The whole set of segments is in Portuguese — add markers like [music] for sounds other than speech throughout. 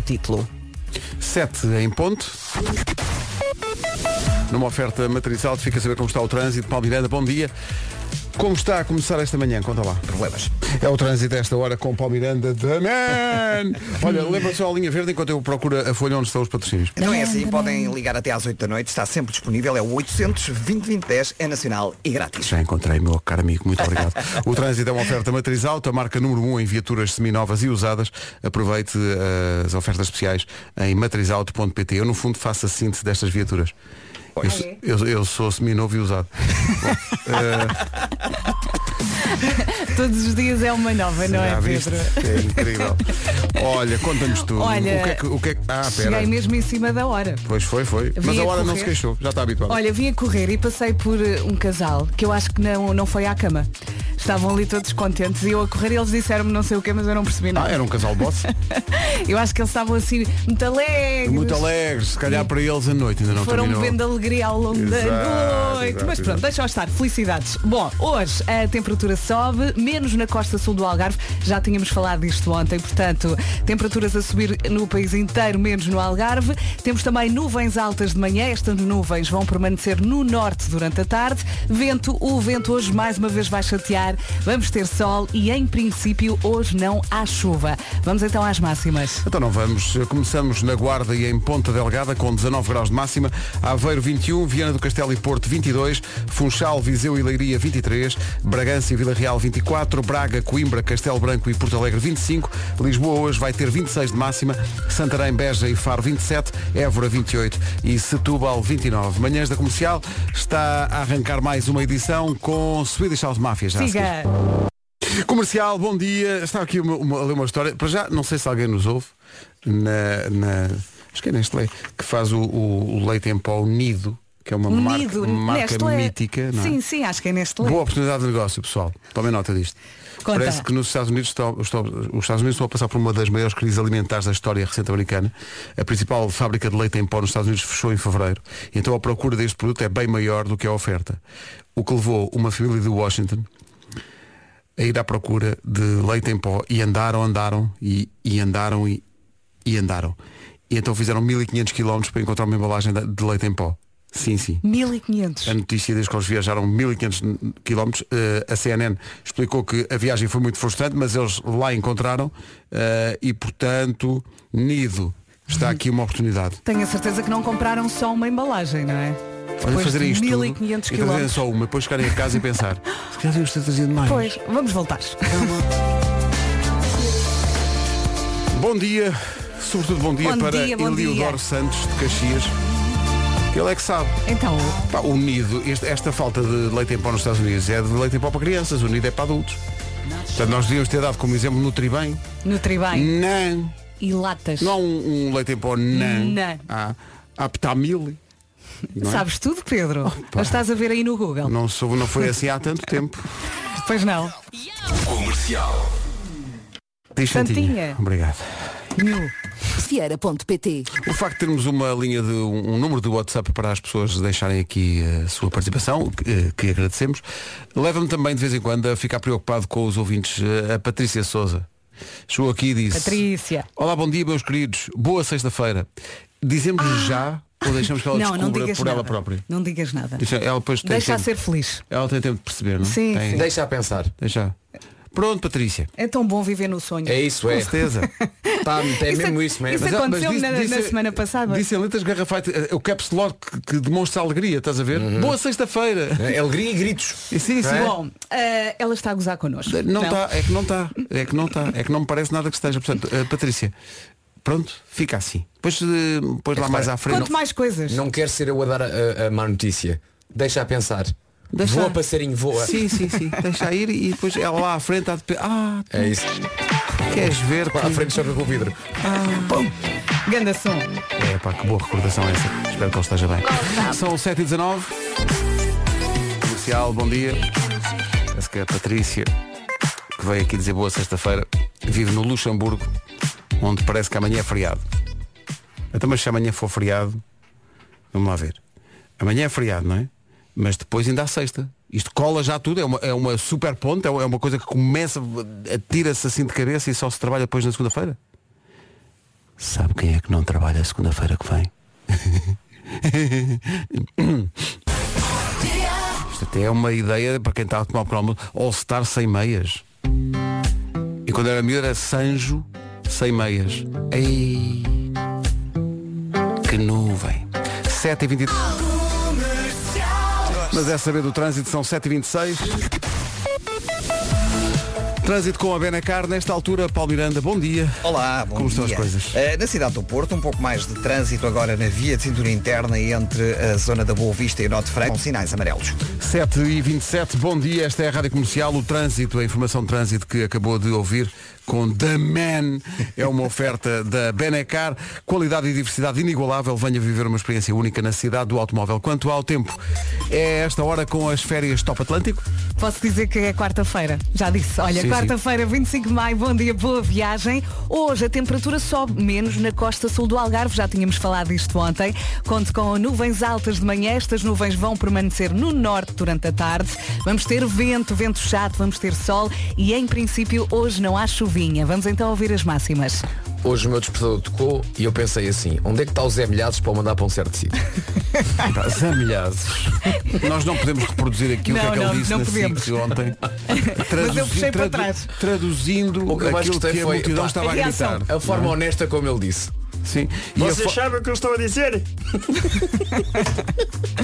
o título. 7 em ponto. Numa oferta matricial, fica a saber como está o trânsito. Paulo Miranda, bom dia. Como está a começar esta manhã? Conta lá. Problemas. É o trânsito esta hora com Paulo Miranda, The Man! Olha, lembra só a linha verde enquanto eu procuro a folha onde estão os patrocínios. Não é assim, podem ligar até às 8 da noite, está sempre disponível, é o 800 2010 é nacional e grátis. Já encontrei, meu caro amigo, muito obrigado. [laughs] o trânsito é uma oferta matriz alta, marca número 1 em viaturas seminovas e usadas. Aproveite uh, as ofertas especiais em matrizauto.pt. Eu, no fundo, faço a síntese destas viaturas. Eu, eu, eu, sou seminovo e usado. [laughs] Bom, uh... [laughs] Todos os dias é uma nova, não é, Pedro? É incrível. Olha, conta-nos tudo. Olha, o que é que, o que, é que... Ah, cheguei pera. mesmo em cima da hora. Pois foi, foi. Vim Mas a a hora não se queixou, já está habituado. Olha, vim a correr e passei por uh, um casal que eu acho que não, não foi à cama. Estavam ali todos contentes e eu a correr e eles disseram-me não sei o que, mas eu não percebi nada. Ah, era um casal boss. [laughs] Eu acho que eles estavam assim muito alegres. Muito alegres, se calhar para eles a noite ainda não Foram terminou. vendo alegria ao longo da Exato, noite. exato, Mas pronto, exato. deixa-o estar. Felicidades. Bom, hoje a temperatura sobe, menos na costa sul do Algarve. Já tínhamos falado disto ontem, portanto, temperaturas a subir no país inteiro, menos no Algarve. Temos também nuvens altas de manhã. Estas nuvens vão permanecer no norte durante a tarde. Vento, o vento hoje mais uma vez vai chatear. Vamos ter sol e, em princípio, hoje não há chuva. Vamos então às máximas. Então não vamos. Começamos na Guarda e em Ponta Delgada com 19 graus de máxima. Aveiro 21, Viana do Castelo e Porto 22, Funchal, Viseu e Leiria 23, Bragança e Vila Real 24, Braga, Coimbra, Castelo Branco e Porto Alegre 25, Lisboa hoje vai ter 26 de máxima, Santarém, Beja e Faro 27, Évora 28 e Setúbal 29. Manhãs da Comercial está a arrancar mais uma edição com Swedish House Mafia. Já. Siga. Comercial, bom dia. Está aqui uma, uma, a ler uma história. Para já, não sei se alguém nos ouve na. na acho que é Nestlé, que faz o, o- o leite em pó Nido, que é uma Unido, marca, marca mítica. Não é? Sim, sim, acho que é Nestlé. Boa oportunidade de negócio, pessoal. Tomem nota disto. Conta. Parece que nos Estados Unidos estão, estão- os Estados Unidos estão a passar por uma das maiores crises alimentares da história recente americana. A principal fábrica de leite em pó nos Estados Unidos fechou em fevereiro. Então a procura deste produto é bem maior do que a oferta. O que levou uma família de Washington a ir à procura de leite em pó e andaram, andaram e, e andaram e, e andaram. E então fizeram 1500 km para encontrar uma embalagem de leite em pó. Sim, sim. 1500. A notícia desde que eles viajaram 1500 km, eh, a CNN explicou que a viagem foi muito frustrante, mas eles lá encontraram eh, e, portanto, Nido, está aqui uma oportunidade. Tenho a certeza que não compraram só uma embalagem, não é? Olha, Depois de isto tudo 1500 e trazerem quilómetros. só uma, depois chegarem a casa e pensar, se calhar devíamos ter trazido mais. Pois, vamos voltar. Bom dia, sobretudo bom dia Bom para dia, bom Eliodoro dia. Santos de Caxias. Que Ele é que sabe. Então, Pá, o nido, este- esta falta de leite em pó nos Estados Unidos é de leite em pó para crianças, o nido é para adultos. Portanto, nós devíamos ter dado como exemplo Nutribem. Nutribem Não. e latas. Não há um, um leite em pó, não. Não. Há Aptamil. Não, é? Sabes tudo, Pedro? Ou estás a ver aí no Google? não, sou, não foi assim há tanto tempo. [laughs] Pois não. Diz Santinha. Obrigado. Fiera.pt O facto de termos uma linha de um, um número de WhatsApp para as pessoas deixarem aqui a sua participação, que, eh, que agradecemos, leva-me também de vez em quando a ficar preocupado com os ouvintes. Eh, A Patrícia Souza chegou aqui e disse Patrícia. Olá, bom dia meus queridos, boa sexta-feira. Dizemos já ou deixamos que ela Ah. [laughs] Não, não descubra digas por nada. ela própria? Não digas nada. Deixa- Ela depois tem Deixa a tempo, ser feliz. Ela tem tempo de perceber, não? Sim, Tem- sim. Deixa a pensar. Deixa. Pronto, Patrícia. É tão bom viver no sonho. É isso, Com é. certeza. [laughs] Tá, é Isso mesmo isso mesmo. isso Mas ela- aconteceu mas na- na semana passada. Disse em letras garrafais, eh, o caps lock que, que demonstra alegria, estás a ver? Boa sexta-feira. É Alegria e gritos. E Sim, sim. É? Bom, eh, ela está a gozar connosco. Não está, é que não está, é que não está, é que não me parece nada que esteja. Portanto, eh, Patrícia, pronto, fica assim. Depois, depois lá que mais à frente. Quanto mais coisas. Não quero ser eu a dar a, a- a má notícia. Deixa a pensar. Deixa- Voa, passarinho, voa. Sim, sim, sim. Deixa ir e depois ela lá à frente há de Ah, É isso. queres ver? À que- frente choca com o vidro. Ganda som. É pá, que boa recordação essa. Espero que ele esteja bem. São 7h19. Comercial, bom dia. Parece que a Patrícia, que veio aqui dizer boa sexta-feira, vive no Luxemburgo, onde parece que amanhã é feriado. Então, mas se amanhã for feriado, vamos lá ver. Amanhã é feriado, não é? Mas depois ainda há sexta. Isto cola já tudo, é uma, é uma super ponte, é uma- é coisa que começa, atira-se assim de cabeça e só se trabalha depois na segunda-feira. Sabe Quem é que não trabalha segunda-feira que vem? [coughs] Isto até é uma ideia para quem está a tomar o programa All-Star sem meias. E quando era miúdo era Sanjo sem meias. Ei, que nuvem. 7 e 23 Mas é saber do trânsito, são 7 e 26 Trânsito com a Benacar, nesta altura, Paulo Miranda, bom dia. Olá, bom Como dia. estão as coisas? Eh, na cidade do Porto, um pouco mais de trânsito agora na via de cintura interna entre a zona da Boa Vista e o Norte Franco, sinais amarelos. 7 e 27 bom dia, esta é a Rádio Comercial, o trânsito, a informação de trânsito que acabou de ouvir com The Man, é uma oferta da Benecar, qualidade e diversidade inigualável, venha viver uma experiência única na cidade do automóvel. Quanto ao tempo, é esta hora com as férias Top Atlântico? Posso dizer que é quarta-feira. Já disse. Olha, quarta-feira, 25 de maio, bom dia, boa viagem. Hoje a temperatura sobe menos na costa sul do Algarve, já tínhamos falado disto ontem. Conto com nuvens altas de manhã, estas nuvens vão permanecer no norte durante a tarde. Vamos ter vento, vento chato, vamos ter sol e em princípio hoje não há Vamos então ouvir as máximas. Hoje o meu despertador tocou e eu pensei assim, onde é que está o Zé Milhares para o mandar para um certo sítio? [laughs] Pá, Zé Milhazes. Nós não podemos reproduzir aqui o que é Não, que ele não, disse não na podemos. SIC ontem. [laughs] Mas eu puxei para trás. Traduzindo O que eu mais aquilo gostei que a foi, multidão pá, estava a a reação. gritar. A forma honesta como ele disse. Sim. E a fo- sabem o que eu estou a dizer? [laughs]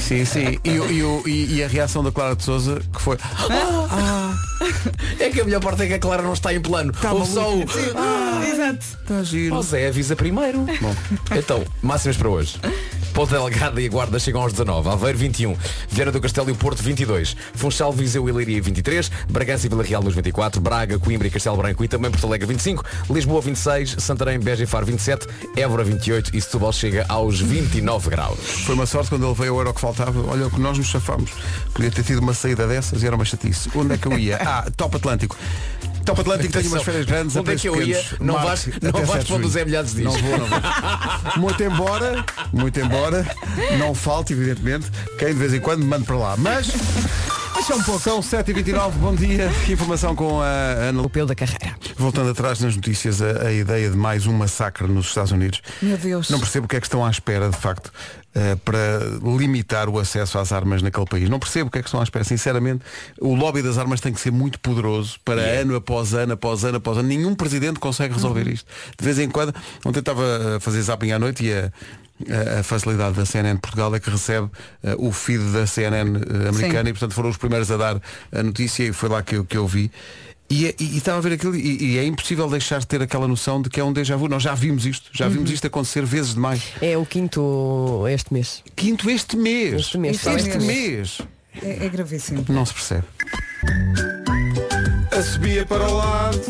Sim, sim. E, o- e e- e a reação da Clara de Souza, que foi. É que a melhor parte é que a Clara não está em plano. Tá Houve só o... Exato. Está giro. Zé, avisa primeiro. Bom, então, máximas para hoje. Ponta Delgada e Guarda chegam aos 19, Aveiro 21, Vieira do Castelo e o Porto 22, Funchal, Viseu e Leiria 23, Bragança e Vila Real nos 24, Braga, Coimbra e Castelo Branco e também Porto Alegre 25, Lisboa 26, Santarém, Beja e Faro 27, Évora 28 e Setúbal chega aos 29 graus. Foi uma sorte quando ele veio ao euro que faltava. Olha o que nós nos chafámos. Podia ter tido uma saída dessas e era uma chatice. Onde é que eu ia? [laughs] Ah, Top Atlântico. Top Atlântico tem umas férias grandes. Onde é que eu ia? pequenos. Não Marque vais, não vais 7 de para onde o. Zé Milhares diz. Não vou, não vou. [laughs] Muito embora, muito embora, não falte, evidentemente, quem de vez em quando me mande para lá. Mas, mas são pouco. São 7h29, bom dia. Informação com a Ana Lu. Europeu da carreira. Voltando atrás nas notícias, a, a ideia de mais um massacre nos Estados Unidos. Meu Deus. Não percebo o que é que estão à espera, de facto, eh, para limitar o acesso às armas naquele país. Não percebo o que é que estão à espera. Sinceramente, o lobby das armas tem que ser muito poderoso para ano após ano, após ano, após ano. Nenhum presidente consegue resolver isto. De vez em quando, ontem estava a fazer zapping à noite e a, a- facilidade da CNN Portugal é que recebe eh, o feed da CNN eh, americana Sim. e portanto foram os primeiros a dar a notícia e foi lá que eu, que eu vi. E, é- e- e estava a ver aquilo e, e é impossível deixar de ter aquela noção de que é um déjà vu. Nós já vimos isto, já vimos isto acontecer vezes demais. É o quinto este mês. Quinto este mês. Este mês, Este este mês. É, é gravíssimo. Não se percebe. A subia para o lado.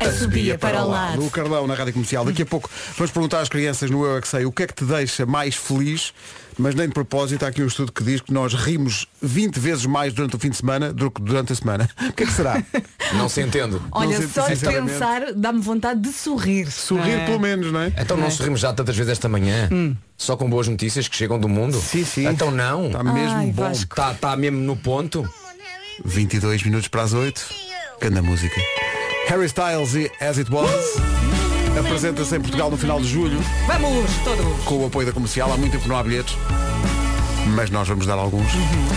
A subia para o lado. O Carlão na Rádio Comercial. Daqui a pouco vamos perguntar às crianças no Eu é que Sei o que é que te deixa mais feliz, mas nem de propósito, há aqui um estudo que diz que nós rimos 20 vezes mais durante o fim de semana do que durante a semana. [laughs] O que é que será? Não se entende. Olha, sei, só de pensar dá-me vontade de sorrir. Sorrir é? pelo menos, não é? Então não sorrimos já tantas vezes esta manhã? Só com boas notícias que chegam do mundo? Sim, sim. Então não. Está mesmo Ai, bom. Está tá mesmo no ponto. 22 minutos para as 8. Canda música. Harry Styles e As It Was. Apresenta-se em Portugal no final de julho. Vamos, todos. com o apoio da comercial. Há muito tempo que não há bilhetes, mas nós vamos dar alguns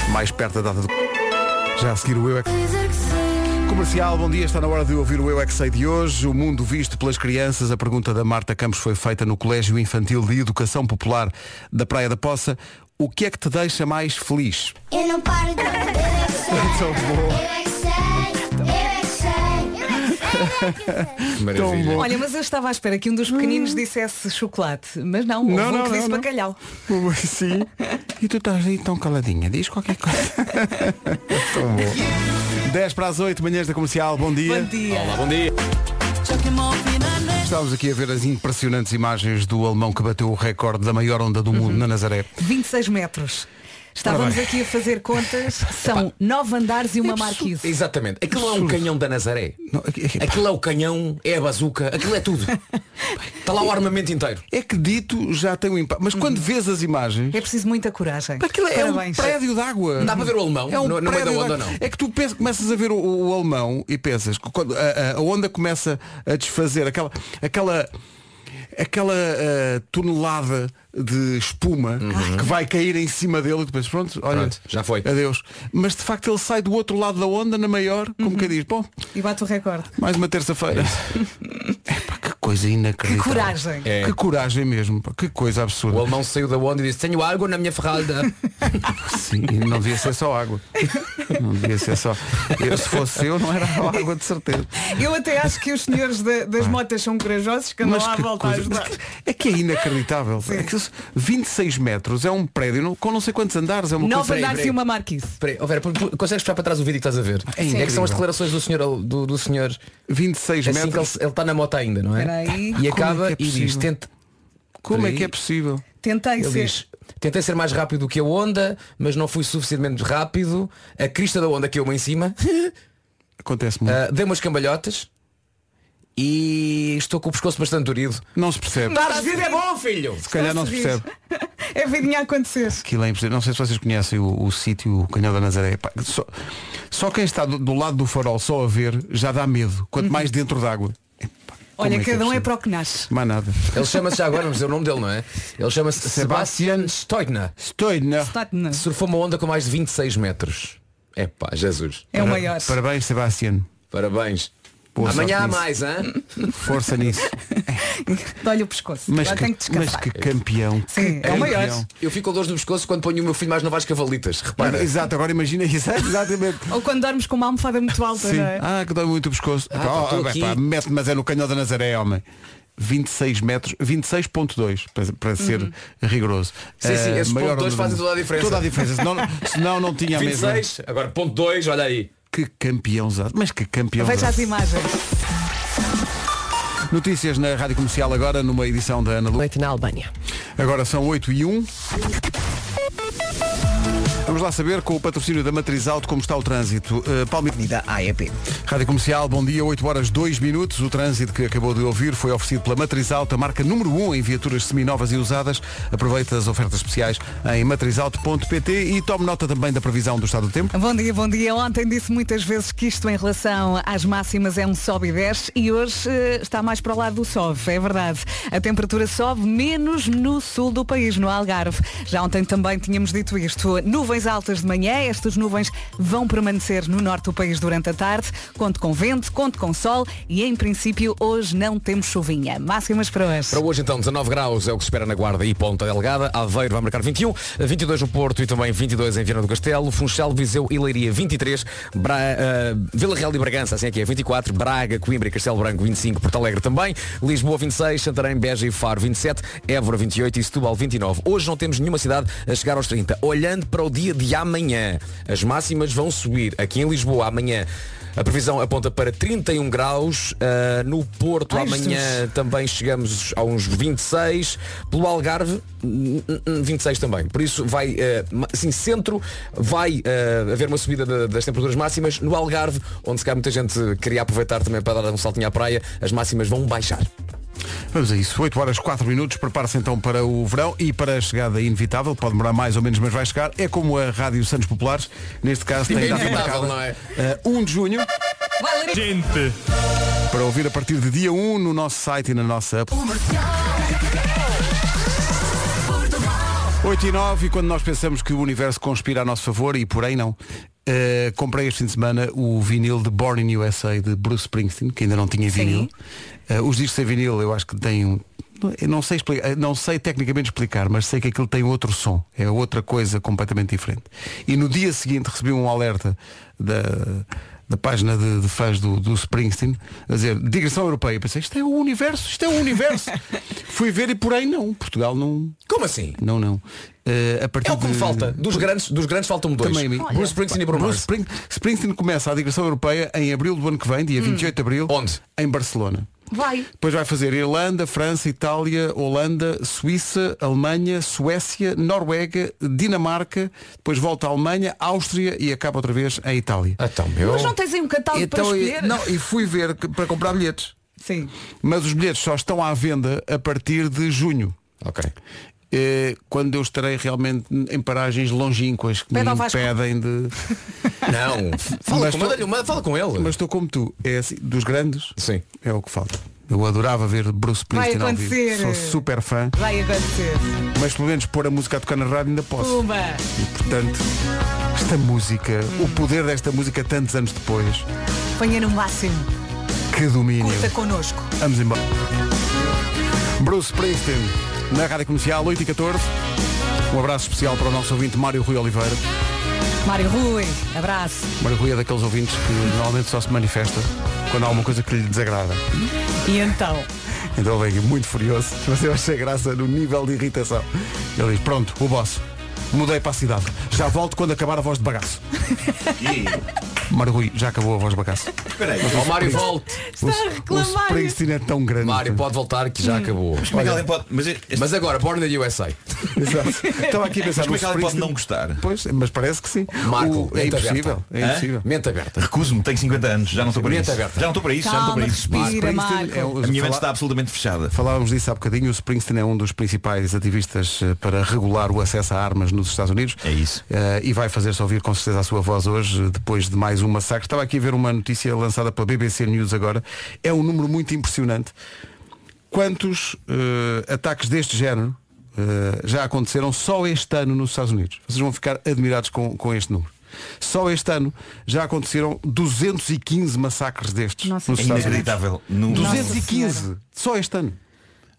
mais perto da data do. Já a seguir o Eu é que... Comercial, bom dia, está na hora de ouvir o Eu é que Sei de hoje. O mundo visto pelas crianças. A pergunta da Marta Campos foi feita no Colégio Infantil de Educação Popular da Praia da Poça. O que é que te deixa mais feliz? Eu não paro de. [laughs] Eu é que sei. Tão bom. Eu é que Maravilha. bom. Olha, mas eu estava à espera que um dos pequeninos dissesse chocolate, mas não, Não, um não, que não, disse não. bacalhau. Sim. E tu estás aí tão caladinha. Diz qualquer coisa. [laughs] Tão bom. 10 para as 8, manhãs da comercial. Bom dia. Bom dia. Olá, bom dia. Estávamos aqui a ver as impressionantes imagens do alemão que bateu o recorde da maior onda do mundo na Nazaré. 26 metros. Estávamos aqui a fazer contas, são nove andares e uma marquise. Exatamente. Aquilo é um canhão da Nazaré. Não, é, Aquilo é o canhão, é a bazuca, aquilo é tudo. [laughs] Está lá o armamento inteiro. é que dito já tem um impacto. Mas quando vês as imagens, É preciso muita coragem. aquilo é um Parabéns. prédio de água. Dá para ver o alemão É um no, no meio da prédio de onda não? É que tu pensas, começas a ver o, o alemão e pensas que quando a, a- a onda começa a desfazer aquela, aquela aquela ah, tonelada de espuma que vai cair em cima dele e depois pronto, olha, Pronto, já foi. Adeus. Mas de facto ele sai do outro lado da onda na maior, como que diz, bom, E bate o recorde. mais uma terça-feira. Epá, [laughs] que coisa Que inacreditável. coragem. É. Que coragem mesmo, que coisa absurda. O alemão saiu da onda e disse, tenho água na minha ferralda. [laughs] Sim, não devia ser só água. Não devia ser só. Eu, se fosse eu, não era água de certeza. Eu até acho que os senhores da- das motas são corajosos que andam lá a que voltar a coisa- ajudar. É que é inacreditável. É que 26 metros é um prédio não- com não sei quantos andares. É uma Nove coisa. andares e uma marquise. Espera aí, ó Vera, consegues puxar para trás o vídeo que estás a ver? É É, que são as declarações do senhor, do, do senhor 26 assim que ele metros. ele está na moto ainda, não é? Espera aí. E Como acaba é é e diz, tenta. Como é que é possível? Tentei Ele ser. diz, tentei ser mais rápido do que a onda, mas não fui suficientemente rápido. A crista da onda caiu-me em cima. [laughs] Acontece muito. Uh, dei umas cambalhotas e estou com o pescoço bastante durido. Não se percebe. Dar vida é bom, filho! Se calhar não se percebe. [laughs] É vidinha a acontecer. Aquilo é impressionante. Não sei se vocês conhecem o, o sítio, o Canhão da Nazaré. Pá, Só, só quem está do, do lado do farol só a ver já dá medo. Quanto mais dentro d'água. Olha, é que cada um é possível? para o que nasce. Mais nada. Ele chama-se já agora, vamos dizer o nome dele, não é? Ele chama-se Sebastian Stoitner. Está na- Surfou uma onda com mais de 26 metros. É pá, Jesus. É o maior. Parabéns, Sebastián. Parabéns. Boa Amanhã há mais, hein? Força nisso. [laughs] Dá-lhe o pescoço. Mas Agora que, que mas descansar. que campeão. Sim, que é o maior. Eu fico com dores no pescoço quando ponho o meu filho mais novo às cavalitas. Repara. Exato, agora imagina isso. [laughs] Exatamente. Ou quando dormes com uma almofada muito alta, Sim. não é? Ah, que dói muito o pescoço. Ah, Pá, oh, tô aqui. pá, mete, mas é no canhão da Nazaré, homem. 26 metros, 26.2 para, para ser rigoroso. Sim, sim, Eh, esses maior ponto dois onda do fazem mundo. toda a diferença. Toda a diferença. Senão, senão não tinha a mesma. 26, agora ponto 2, olha aí. Que campeão, Mas que campeão. Veja as imagens. Notícias na Rádio Comercial agora, numa edição da Ana Lu. Noite na Albânia. Agora são 8 e 1. Vamos lá saber com o patrocínio da Matriz Auto como está o trânsito. Uh, Palme... Avenida AEP. Rádio Comercial, bom dia, 8 horas 2 minutos. O trânsito que acabou de ouvir foi oferecido pela Matriz Auto, a marca número 1 em viaturas seminovas e usadas. Aproveita as ofertas especiais em matrizauto.pt e tome nota também da previsão do estado do tempo. Bom dia, bom dia. Ontem disse muitas vezes que isto em relação às máximas é um sobe e desce e hoje eh, está mais para o lado do sobe, é verdade. A temperatura sobe menos no sul do país, no Algarve. Já ontem também tínhamos dito isto. Nuvens altas de manhã, estas nuvens vão permanecer no norte do país durante a tarde. Conto com vento, conto com sol e em princípio hoje não temos chuvinha. Máximas para hoje. Para hoje então 19 graus é o que se espera na Guarda e Ponta Delgada. Aveiro vai marcar 21, 22 no Porto e também 22 em Viana do Castelo. Funchal, Viseu e Leiria 23. Bra eh, Vila Real e Bragança, assim é que é 24. Braga, Coimbra e Castelo Branco 25. Porto Alegre também. Lisboa 26, Santarém, Beja e Faro 27. Évora 28 e Setúbal 29. Hoje não temos nenhuma cidade a chegar aos 30. Olhando para o dia de amanhã, as máximas vão subir. Aqui em Lisboa amanhã a previsão aponta para 31 graus. Uh, no Porto Ai, amanhã Jesus. também chegamos a uns 26. Pelo Algarve, hum, hum, 26 também. Por isso vai, uh, assim, centro, vai uh, haver uma subida da- das temperaturas máximas. No Algarve, onde se calhar muita gente queria aproveitar também para dar um saltinho à praia, as máximas vão baixar. Vamos a isso, 8 horas 4 minutos, prepara-se então para o verão e para a chegada inevitável, pode demorar mais ou menos, mas vai chegar. É como a Rádio Santos Populares, neste caso tem data Inevitável, marcada não é? eh, 1 de junho, Larissa. para ouvir a partir de dia 1 no nosso site e na nossa app. 8 e 9 e quando nós pensamos que o universo conspira a nosso favor e por aí não. eh, comprei este fim de semana o vinil de Born in USA de Bruce Springsteen, que ainda não tinha vinil. Eh, os discos sem vinil eu acho que têm um. Eu não sei, explicar, não sei tecnicamente explicar, mas sei que aquilo tem outro som, é outra coisa completamente diferente. E no dia seguinte recebi um alerta da, da página de, de fãs do, do Springsteen a dizer digressão europeia. Eu pensei, isto é o universo, isto é o universo. [laughs] Fui ver e por aí não. Portugal não. Como assim? Não, não. Eh, a partir É o que me de- falta. Dos grandes, dos grandes faltam-me dois. Também a mim. Bruce Springsteen e Bruno Bruce. Spring- Springsteen começa a digressão europeia em abril do ano que vem, dia 28 de abril. Onde? Em Barcelona. Vai. Depois vai fazer Irlanda, França, Itália, Holanda, Suíça, Alemanha, Suécia, Noruega, Dinamarca, depois volta à Alemanha, Áustria e acaba outra vez em Itália. Então, meu. Mas não tens aí um catálogo para Então, e- escolher? não, e fui ver que- para comprar bilhetes. Sim. Mas os bilhetes só estão à venda a partir de junho. Ok. Eh, Quando eu estarei realmente em paragens longínquas que Pede me ao Vasco. impedem de. [laughs] Não. Fala, Mas com, tô- manda-lhe uma- fala com ele. Mas estou como tu, é assim, dos grandes Sim. é o que falta. Eu adorava ver Bruce Vai Springsteen ao vivo. acontecer. Sou super fã, Vai acontecer. mas pelo menos pôr a música a tocar na rádio ainda posso. Pumba. E portanto, esta música, o poder desta música tantos anos depois, Ponha no máximo. que domínio. Curta connosco. Vamos embora. Bruce Springsteen, na Rádio Comercial, 8 e 14. Um abraço especial para o nosso ouvinte Mário Rui Oliveira. Mário Rui, abraço. Mário Rui é daqueles ouvintes que normalmente só se manifesta quando há alguma coisa que lhe desagrada. E então? Então vem aqui muito furioso, mas eu achei graça no nível de irritação. Ele diz, pronto, o boss, mudei para a cidade. Já volto quando acabar a voz de bagaço. [laughs] Mário Rui, já acabou a voz de bagaço. Ó Mário, volte. Está a O reclamar. Springsteen é tão grande. Mário, pode voltar que já acabou. Como é que alguém pode. Mas, este- Mas agora, Born in the USA. [laughs] Exato. Estava aqui a pensar mas como é que alguém pode Springsteen. não gostar? Pois, mas parece que sim. Marco, O- é mente impossível. aberta. É Hã? impossível. Mente aberta. Recuso-me, tenho 50 anos, já não estou para Mente isso. aberta. Já não estou para isso, já não estou Calma, para isso. respira, Springsteen Marco. é o- A minha mente fala- está absolutamente fechada. Falávamos disso há bocadinho, o Springsteen é um dos principais ativistas eh, para regular o acesso a armas nos Estados Unidos. É isso. Eh, e vai fazer-se ouvir com certeza a sua voz hoje, depois de mais um massacre. Estava aqui a ver uma notícia lançada pela BBC News agora. É um número muito impressionante. Quantos eh, ataques deste género eh, já aconteceram só este ano nos Estados Unidos? Vocês vão ficar admirados com, com este número. Só este ano já aconteceram 215 massacres destes Nossa, nos É Estados Unidos. inacreditável. Num, 215 só este ano.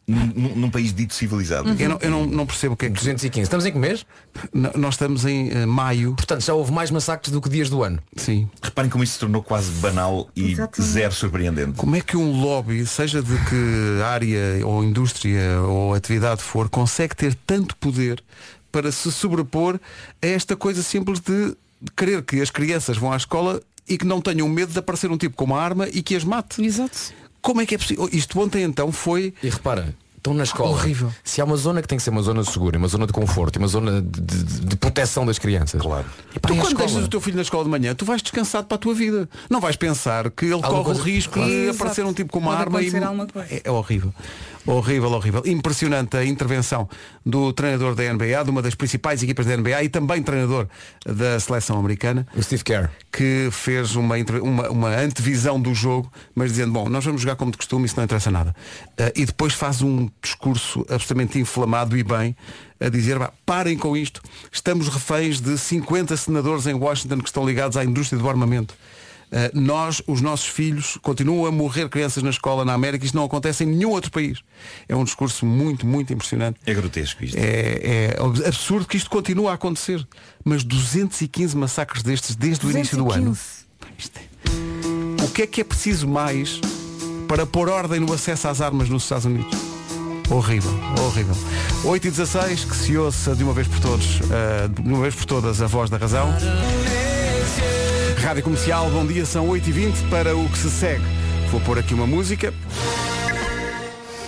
Num, num- país dito civilizado. Eu não, eu não, não percebo o que é que 215. Estamos em que mês? N- Nós estamos em eh, maio. Portanto, já houve mais massacres do que dias do ano. Sim. Reparem como isso se tornou quase banal e Exatamente. zero surpreendente. Como é que um lobby, seja de que área ou indústria ou atividade for, consegue ter tanto poder para se sobrepor a esta coisa simples de querer que as crianças vão à escola e que não tenham medo de aparecer um tipo com uma arma e que as mate? Exato. Como é que é possível? Isto ontem então foi E repara, estão na escola. Horrível. Se há uma zona que tem que ser uma zona segura, uma zona de conforto, uma zona de, de- de proteção das crianças. Claro. E pá, Tu a quando escola? deixas o teu filho na escola de manhã, tu vais descansado para a tua vida. Não vais pensar que ele corre coisa- o risco Claro. de aparecer um tipo com uma Pode arma e é, é horrível. Horrível, horrível. Impressionante a intervenção do treinador da NBA, de uma das principais equipas da NBA e também treinador da seleção americana, O Steve Kerr. que fez uma, uma, uma antevisão do jogo, mas dizendo, bom, nós vamos jogar como de costume, isso não interessa nada. Ah, e depois faz um discurso absolutamente inflamado e bem, a dizer, "Vá, parem com isto, estamos reféns de 50 senadores em Washington que estão ligados à indústria do armamento. Ah, nós, os nossos filhos, continuam a morrer crianças na escola na América, isto não acontece em nenhum outro país. É um discurso muito, muito impressionante. É grotesco isto. É, é absurdo que isto continue a acontecer. Mas 215 massacres destes desde o início do ano. 215. É- O que é que é preciso mais para pôr ordem no acesso às armas nos Estados Unidos? Horrível, horrível. 8 e 16, que se ouça de uma vez por todos, ah, de uma vez por todas a voz da razão. Rádio Comercial, bom dia, são 8 e 20 para o que se segue. Vou pôr aqui uma música.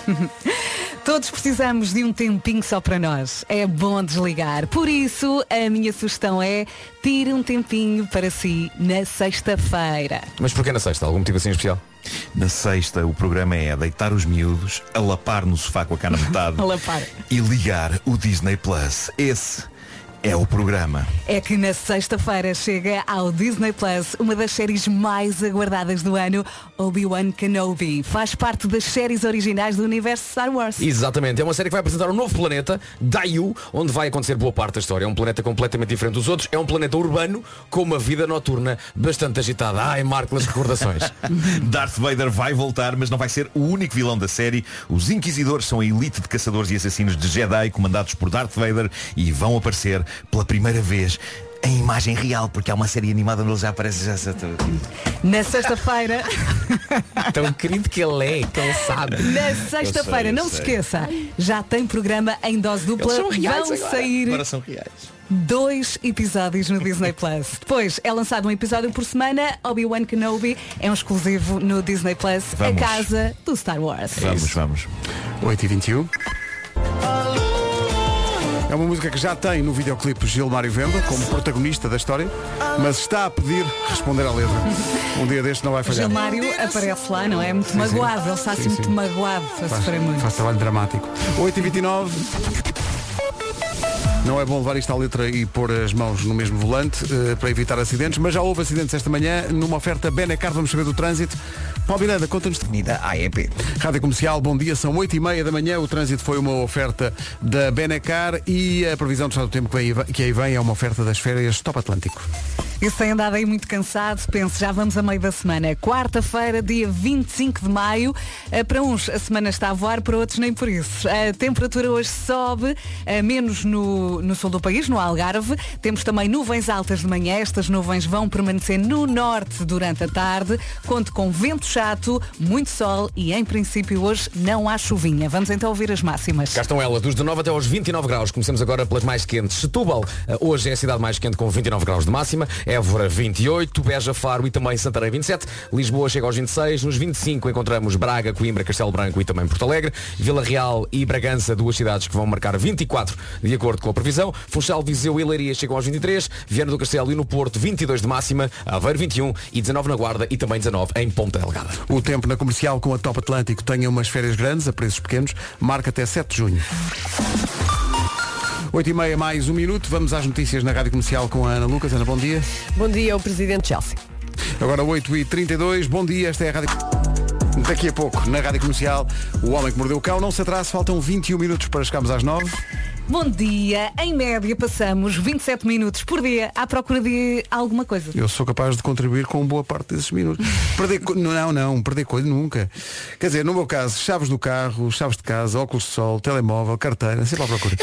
[laughs] Todos precisamos de um tempinho só para nós. É bom desligar. Por isso, a minha sugestão é tire um tempinho para si na sexta-feira. Mas porquê na sexta? Algum motivo assim especial? Na sexta o programa é deitar os miúdos, alapar no sofá com a cana [laughs] metade Alapar. e ligar o Disney Plus. Esse é o programa. É que na sexta-feira chega ao Disney Plus uma das séries mais aguardadas do ano, Obi-Wan Kenobi. Faz parte das séries originais do universo Star Wars. Exatamente, é uma série que vai apresentar um novo planeta, Dayu, onde vai acontecer boa parte da história. É um planeta completamente diferente dos outros, é um planeta urbano com uma vida noturna bastante agitada. Ai, Marco, as recordações. [laughs] Darth Vader vai voltar, mas não vai ser o único vilão da série. Os Inquisidores são a elite de caçadores e assassinos de Jedi comandados por Darth Vader e vão aparecer pela primeira vez em imagem real, porque há uma série animada onde ele já aparece já Na sexta-feira, [laughs] Tão querido que ele é, que ele sabe. na sexta-feira, não se esqueça, já tem programa em dose dupla. Eles são reais Vão agora. sair Agora são reais. dois episódios no Disney Plus. Depois é lançado um episódio por semana. Obi-Wan Kenobi é um exclusivo no Disney Plus, Vamos. a casa do Star Wars. Vamos, vamos. 8 e 21 É uma música que já tem no videoclipe Gilmário Vemba como protagonista da história, mas está a pedir responder à letra. Um dia deste não vai falhar. Gilmário aparece lá, não é? Muito magoado, ele está assim Sim, muito sim. magoado a Faz, sofrer muito. faz trabalho dramático. 8 e 29 Não é bom levar isto à letra e pôr as mãos no mesmo volante eh, para evitar acidentes, mas já houve acidentes esta manhã numa oferta Benecar, vamos saber do trânsito. Paulo Miranda, conta-nos. Avenida AEP. Rádio Comercial, bom dia, são 8 e meia da manhã, o trânsito foi uma oferta da Benecar e a previsão do estado do tempo que aí vem- que aí vem é uma oferta das férias Top Atlântico. E se tem andado aí muito cansado, pense, já vamos a meio da semana. Quarta-feira, dia 25 de maio. Eh, Para uns a semana está a voar, para outros nem por isso. A temperatura hoje sobe, eh, menos no, no sul do país, no Algarve. Temos também nuvens altas de manhã. Estas nuvens vão permanecer no norte durante a tarde. Conto com vento chato, muito sol e em princípio hoje não há chuvinha. Vamos então ouvir as máximas. Cá estão elas, dos 19 até aos 29 graus. Comecemos agora pelas mais quentes. Setúbal, eh, hoje é a cidade mais quente com 29 graus de máxima. Évora 28, Beja, Faro e também Santarém 27. Lisboa chega aos 26. Nos 25 encontramos Braga, Coimbra, Castelo Branco e também Porto Alegre. Vila Real e Bragança, duas cidades que vão marcar 24 de acordo com a previsão. Funchal, Viseu e Leiria chegam aos 23. Viana do Castelo e no Porto 22 de máxima. Aveiro 21 e 19 na Guarda e também 19 em Ponta Delgada. O tempo na comercial com a Top Atlântico tenha umas férias grandes, a preços pequenos, marca até 7 de junho. 8 e meia mais um minuto, vamos às notícias na Rádio Comercial com a Ana Lucas. Ana, bom dia. Bom dia, o presidente Chelsea. Agora 8 e 32 bom dia, esta é a Rádio... Daqui a pouco, na Rádio Comercial, o Homem que Mordeu o Cão. Não se atrase, faltam 21 minutos para chegarmos às 9. Bom dia. Em média passamos 27 minutos por dia à procura de alguma coisa. Eu sou capaz de contribuir com boa parte desses minutos. [laughs] Perder co- não, não, perder coisa nunca. Quer dizer, no meu caso, chaves do carro, chaves de casa, óculos de sol, telemóvel, carteira, sempre à procura.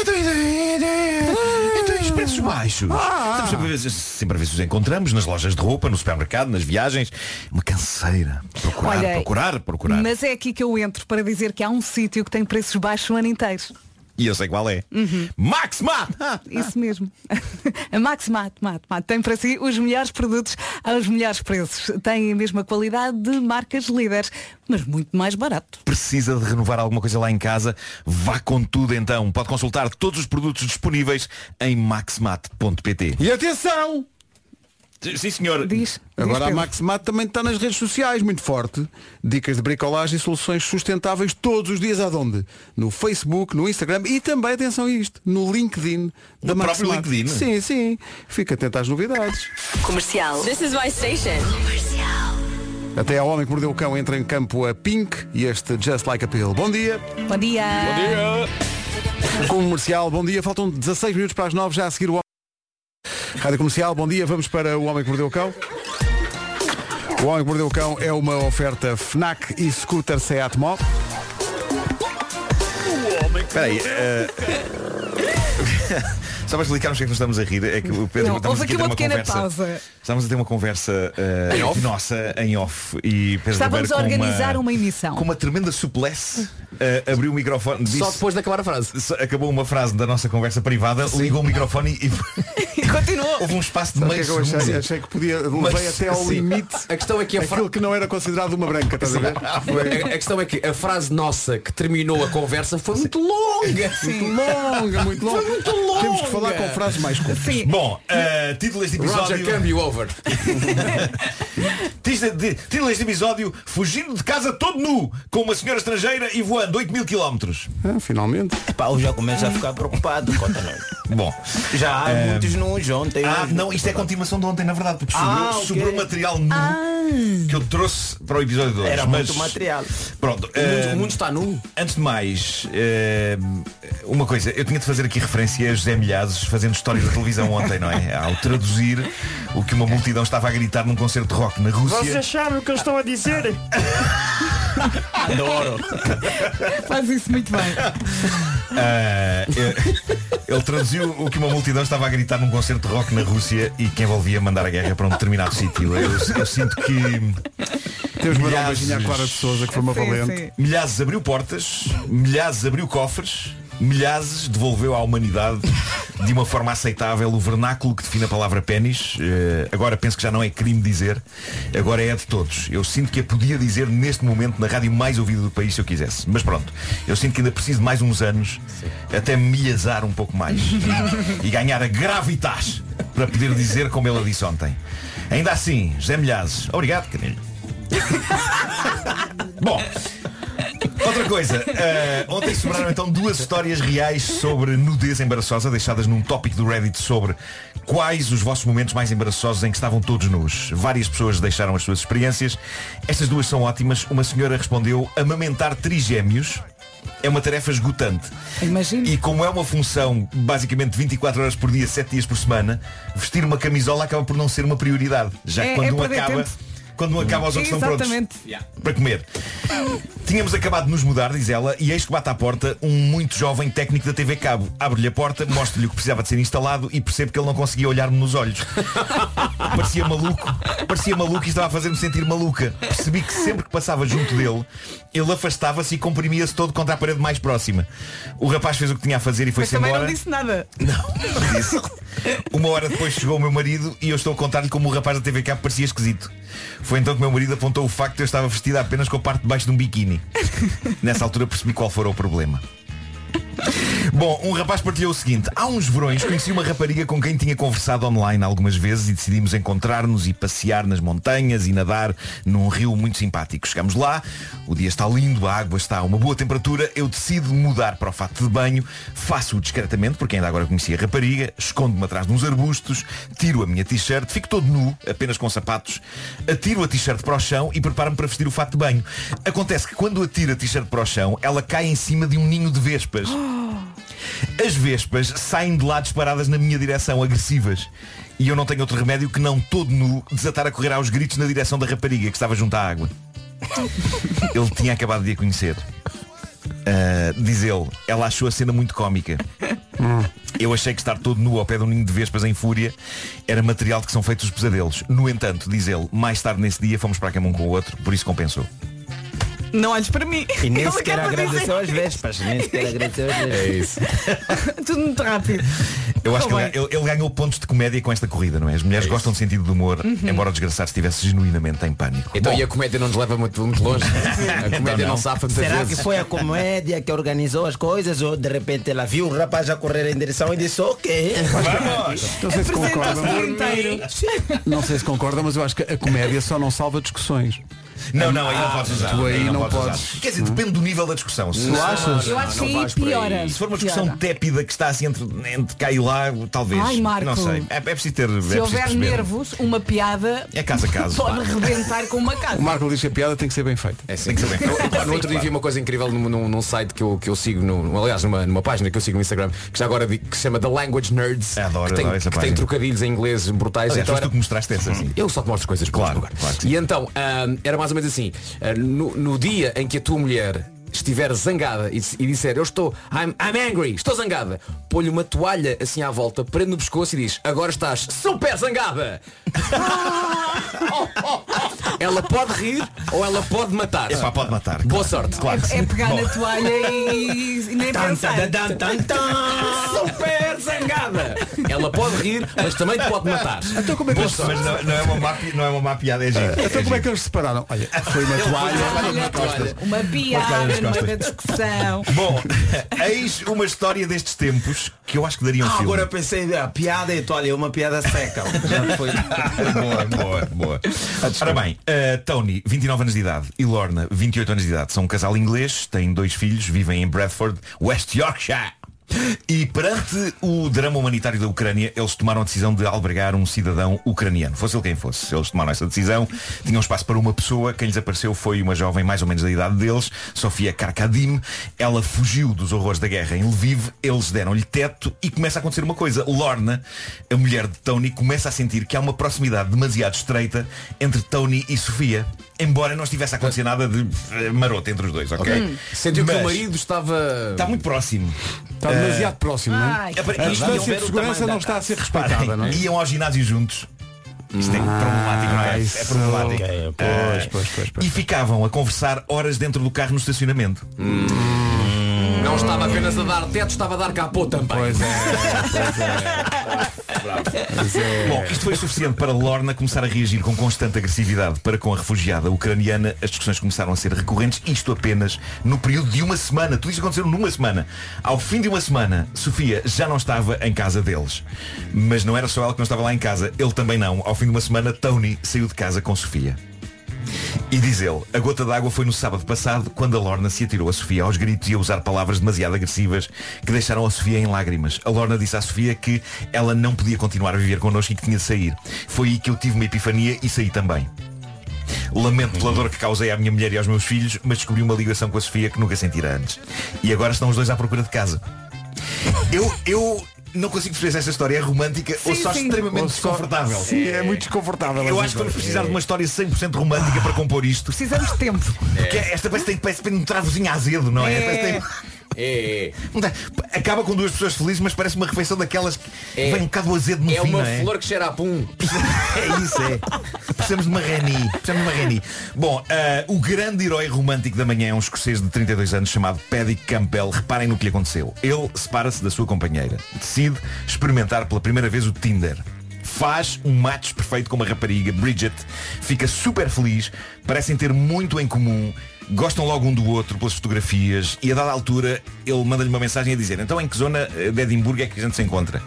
Os preços baixos. Estamos sempre a, ver, sempre a ver se os encontramos nas lojas de roupa, no supermercado, nas viagens. Uma canseira. Procurar, Olha, procurar, procurar. Mas é aqui que eu entro para dizer que há um sítio que tem preços baixos o ano inteiro. E eu sei qual é. Uhum. Maxmat! [laughs] Isso mesmo. A Max Mat, Mat, Mat tem para si os melhores produtos aos melhores preços. Tem a mesma qualidade de marcas líderes, mas muito mais barato. Precisa de renovar alguma coisa lá em casa? Vá com tudo então. Pode consultar todos os produtos disponíveis em maxmat.pt. E atenção! Sim, senhor. Diz. Agora a diz, Maximat também está nas redes sociais, muito forte. Dicas de bricolagem e soluções sustentáveis todos os dias aonde? No Facebook, no Instagram e também, atenção a isto, no LinkedIn da No próprio. LinkedIn? Sim, sim. Fica atento às novidades. Comercial. This is my station. Até ao Homem que Mordeu o Cão entra em campo a Pink e este Just Like a Pill. Bom dia. Bom dia. Comercial, bom dia. Faltam 16 minutos para as 9, já a seguir o Homem. Rádio Comercial, bom dia. Vamos para o Homem que Mordeu o Cão. O Homem que Mordeu o Cão é uma oferta FNAC e Scooter Seat Mó. Espera aí. eh, [laughs] Só para explicarmos porque é que nós estamos a rir, é que o Pedro Não, estamos houve aqui a ter uma uma pequena conversa. pausa. Estamos a ter uma conversa eh, Em off? nossa em off e Pedro Estávamos Ribeiro a organizar uma emissão. Com uma tremenda suplesse eh, abriu o microfone. Disse, Só depois de acabar a frase. acabou uma frase da nossa conversa privada, ligou o microfone e [laughs] E continuou. houve um espaço de o que meio é que eu achei? Achei que podia, levei Mas, [laughs] até ao sim. limite A questão é que a frase. aquilo que não era considerado uma branca, estás a ver? [laughs] A, questão é que a frase nossa que terminou a conversa foi muito longa. Muito longa, muito longa. muito longa. Temos que falar com frases mais curtas. Sim. Bom, eh, título deste episódio. Roger, over. [laughs] Título de- título deste episódio Fugindo de casa todo nu Com uma senhora estrangeira e voando 8 mil quilómetros Ah, finalmente. Pá, eu já começo a ficar preocupado. Bom Já há muitos nus ontem. Ah, não, isto é a continuação de ontem, na verdade, porque sobrou, Ah, ok. sobrou material nu que eu trouxe para o episódio de hoje. Era mas, muito material. Pronto, O mundo, eh, o mundo está nu. antes de mais, eh, uma coisa, eu tinha de fazer aqui referência a José Fazendo história da televisão ontem, não é? Ao traduzir o que uma multidão estava a gritar num concerto de rock na Rússia. sabem o que eles estão a dizer? [laughs] Adoro. Faz isso muito bem. Eh, ele traduziu o que uma multidão estava a gritar num concerto de rock na Rússia e que envolvia mandar a guerra para um determinado sítio. Eu, eu sinto que Temos uma à Clara de Souza, que foi uma Sim, valente. sim. Milhazes abriu portas, Milhazes abriu cofres, Milhazes devolveu à humanidade de uma forma aceitável o vernáculo que define a palavra pênis. Eh, agora penso que já não é crime dizer, agora é de todos. Eu sinto que a podia dizer neste momento na rádio mais ouvida do país se eu quisesse. Mas pronto, eu sinto que ainda preciso de mais uns anos até me um pouco mais e, e ganhar a gravitas para poder dizer como ela disse ontem. Ainda assim, José Milhazes, obrigado, carinho. [laughs] Bom, Outra coisa, eh, ontem sobraram então duas histórias reais sobre nudez embaraçosa deixadas num tópico do Reddit sobre quais os vossos momentos mais embaraçosos em que estavam todos nus. Várias pessoas deixaram as suas experiências. Estas duas são ótimas. Uma senhora respondeu amamentar trigêmeos é uma tarefa esgotante. Imagino. E como é uma função basicamente 24 horas por dia, 7 dias por semana, vestir uma camisola acaba por não ser uma prioridade. Já que É- quando é um acaba. tempo. Quando um acaba, os outros estão prontos Exatamente. para comer. Tínhamos acabado de nos mudar, diz ela, e eis que bate à porta um muito jovem técnico da TV Cabo. Abre-lhe a porta, mostro-lhe o que precisava de ser instalado e percebo que ele não conseguia olhar-me nos olhos. [laughs] parecia maluco, parecia maluco e estava a fazer-me sentir maluca. Percebi que sempre que passava junto dele, ele afastava-se e comprimia-se todo contra a parede mais próxima. O rapaz fez o que tinha a fazer e Mas foi-se também embora. não disse nada. Não disse. [laughs] Uma hora depois chegou o meu marido e eu estou a contar-lhe como o rapaz da TV Cabo parecia esquisito. Foi então que o meu marido apontou o facto de eu estava vestida apenas com a parte de baixo de um biquíni. Nessa altura percebi qual fora o problema. Bom, um rapaz partilhou o seguinte. Há uns verões conheci uma rapariga com quem tinha conversado online algumas vezes E decidimos encontrar-nos e passear nas montanhas E nadar num rio muito simpático. Chegamos lá, o dia está lindo, a água está a uma boa temperatura Eu decido mudar para o fato de banho Faço-o discretamente, porque ainda agora conheci a rapariga Escondo-me atrás de uns arbustos Tiro a minha t-shirt, fico todo nu Apenas com sapatos Atiro a t-shirt para o chão e preparo-me para vestir o fato de banho. Acontece que quando atiro a t-shirt para o chão Ela cai em cima de um ninho de vespas [gasps] [gasps] as vespas saem de lá disparadas na minha direção, agressivas. E eu não tenho outro remédio que não todo nu desatar a correr aos gritos na direção da rapariga que estava junto à água. [laughs] Ele tinha acabado de a conhecer. Ah, diz ele, ela achou a cena muito cómica. Eu achei que estar todo nu ao pé de um ninho de vespas em fúria era material de que são feitos os pesadelos. No entanto, diz ele, mais tarde nesse dia fomos para a cama um com o outro, por isso compensou. Não olhes para mim. E nem Ele sequer [laughs] agradeceu às vespas. Nem sequer agradeceu às vespas. É isso. [laughs] Tudo muito rápido. Eu acho que Tá ele, ele- ele ganhou pontos de comédia com esta corrida, não é? As mulheres gostam de sentido de humor, embora o desgraçado estivesse genuinamente em pânico. Então Bom, e a comédia não nos leva muito, muito longe? [laughs] A comédia não, safa muitas Será que vezes. foi a comédia que organizou as coisas ou de repente ela viu o rapaz a correr em direção e disse ok. vamos! Não sei se concordam. inteiro. Não sei se concordam, mas eu acho que a comédia só não salva discussões. Não, não, aí não podes usar. tu aí não podes. Quer dizer, depende do nível da discussão. Se, Tu achas? Eu acho que aí piora. se for uma discussão tépida que está assim entre, entre cá e lá, talvez. Ai, Marco. Não sei. É, é preciso ter. é Se houver nervos, uma piada É caso a caso. pode rebentar com uma casa. O Marco diz que a piada tem que ser bem feita. É sim. Tem que ser bem pá, no outro dia vi uma coisa incrível num, num- num site que eu, que eu sigo, aliás, numa, numa página que eu sigo no Instagram, que já agora vi- que se chama The Language Nerds, Adoro, que, tem, adoro que tem trocadilhos em inglês brutais. Aliás, então era- tu que mostraste essa assim. Eu só te mostro coisas Claro, claro. E então, ahm, era mais ou menos assim, ah, no, no dia em que a tua mulher estiver zangada e, e disser eu estou, I'm, I'm angry, estou zangada, põe-lhe uma toalha assim à volta, prende no pescoço e diz, agora estás super zangada. [laughs] ela pode rir ou ela pode matar. Epá, pode matar. Boa claro. sorte. Claro É sim. pegar Bom, na toalha e, e nem pensar. Super zangada. Ela pode rir, mas também te pode matar. Então como é que eles, Mas não, não é uma má, pi- não é uma má piada, é giro. então como é que eles se separaram? Olha, foi uma [laughs] toalha. Olha, toalha. Uma piada nas no meio costas. da discussão. Bom, [laughs] eis uma história destes tempos que eu acho que daria um Ah, filme. agora pensei, a piada e olha, uma piada seca. [laughs] Já foi. boa, boa, boa. Ora bem, uh, Tony, 29 anos de idade, e Lorna, 28 anos de idade, são um casal inglês, têm dois filhos, vivem em Bradford, West Yorkshire. E perante o drama humanitário da Ucrânia, eles tomaram a decisão de albergar um cidadão ucraniano. Fosse ele quem fosse. Eles tomaram essa decisão, tinham espaço para uma pessoa, quem lhes apareceu foi uma jovem mais ou menos da idade deles, Sofia Karkadim. Ela fugiu dos horrores da guerra em Lviv, eles deram-lhe teto e começa a acontecer uma coisa. Lorna, a mulher de Tony, começa a sentir que há uma proximidade demasiado estreita entre Tony e Sofia. Embora não estivesse a acontecer nada de eh, maroto entre os dois, ok? Sentiu que o Mas marido estava. Está muito próximo. Está demasiado próximo, não é? É A distância de segurança não está a ser Reparem, respeitada, não é? Iam ao ginásio juntos. Isto é problemático, não é? Ah, É problemático. Ok, Pois, pois, pois, pois. E ficavam a conversar horas dentro do carro no estacionamento. Não estava apenas a dar teto, estava a dar capô também. Pois é, pois é. Pois é. Bom, isto foi suficiente para Lorna começar a reagir com constante agressividade para com a refugiada ucraniana. As discussões começaram a ser recorrentes, isto apenas no período de uma semana. Tudo isto aconteceu numa semana. Ao fim de uma semana, Sofia já não estava em casa deles. Mas não era só ela que não estava lá em casa, ele também não. Ao fim de uma semana, Tony saiu de casa com Sofia. E diz ele, a gota d'água foi no sábado passado quando a Lorna se atirou a Sofia aos gritos e a usar palavras demasiado agressivas que deixaram a Sofia em lágrimas. A Lorna disse à Sofia que ela não podia continuar a viver connosco e que tinha de sair. Foi aí que eu tive uma epifania e saí também. Lamento pela dor que causei à minha mulher e aos meus filhos, mas descobri uma ligação com a Sofia que nunca sentira antes. E agora estão os dois à procura de casa. Eu, eu não consigo perceber se esta história é romântica ou Sim, só sim. extremamente Ou só- desconfortável. Sim, é muito desconfortável. Eu acho que vamos precisar de uma história 100% romântica para compor isto. Precisamos de tempo. Porque esta parece que tem, parece que tem um travozinho azedo, não é? É. Tem- É, Acaba com duas pessoas felizes, mas parece uma refeição daquelas que É. vem um bocado azedo no é fim, uma é? flor que cheira a pum. [laughs] É isso, é. Precisamos de uma Reni. Precisamos de uma Reni. Bom, ah, o grande herói romântico da manhã é um escocês de 32 anos chamado Paddy Campbell. Reparem no que lhe aconteceu. Ele separa-se da sua companheira. Decide experimentar pela primeira vez o Tinder. Faz um match perfeito com uma rapariga, Bridget. Fica super feliz. Parecem ter muito em comum. Gostam logo um do outro pelas fotografias e a dada altura ele manda-lhe uma mensagem a dizer então em que zona eh, de Edimburgo é que a gente se encontra?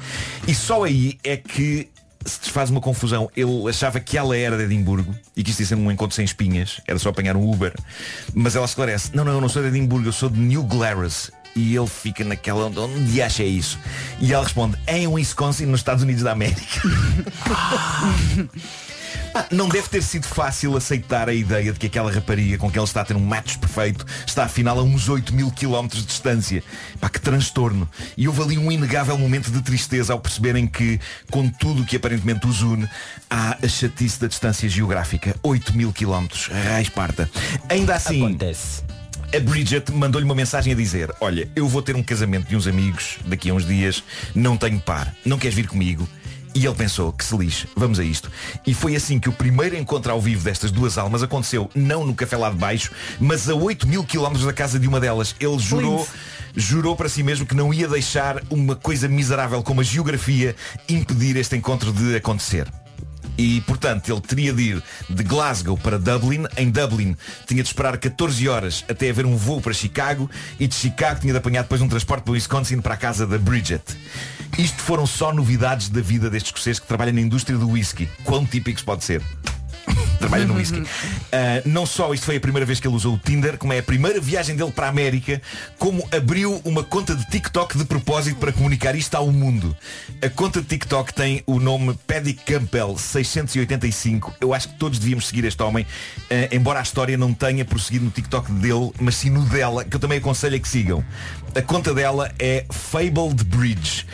E só aí é que se desfaz uma confusão. Ele achava que ela era de Edimburgo e que isto ia ser um encontro sem espinhas, era só apanhar um Uber. Mas ela esclarece, não, não, eu não sou de Edimburgo, eu sou de New Glarus. E ele fica naquela, onde acha é isso? E ela responde, é em Wisconsin, nos Estados Unidos da América. [laughs] [laughs] Ah, não deve ter sido fácil aceitar a ideia de que aquela rapariga com quem ele está a ter um match perfeito está afinal a uns 8 mil quilómetros de distância. Pá, que transtorno. E houve ali um inegável momento de tristeza ao perceberem que, com tudo o que aparentemente os une, há a chatice da distância geográfica. 8 mil quilómetros. Raiz parta. Ainda assim, Acontece. a Bridget mandou-lhe uma mensagem a dizer Olha, eu vou ter um casamento de uns amigos daqui a uns dias, não tenho par, não queres vir comigo? E ele pensou, que se lixe, vamos a isto. E foi assim que o primeiro encontro ao vivo destas duas almas aconteceu, não no café lá de baixo, mas a 8 mil quilómetros da casa de uma delas. Ele jurou, jurou para si mesmo que não ia deixar uma coisa miserável como a geografia impedir este encontro de acontecer. E, portanto, ele teria de ir de Glasgow para Dublin. Em Dublin tinha de esperar 14 horas até haver um voo para Chicago. E de Chicago tinha de apanhar depois um transporte para Wisconsin para a casa da Bridget. Isto foram só novidades da vida deste escocês que trabalha na indústria do whisky. Quão típicos pode ser? Trabalha no whisky. Ah, não só isto foi a primeira vez que ele usou o Tinder, como é a primeira viagem dele para a América, como abriu uma conta de TikTok de propósito para comunicar isto ao mundo. A conta de TikTok tem o nome Paddy Campbell 685. Eu acho que todos devíamos seguir este homem, ah, embora a história não tenha prosseguido no TikTok dele, mas sim no dela, que eu também aconselho a que sigam. A conta dela é Fabled Bridge.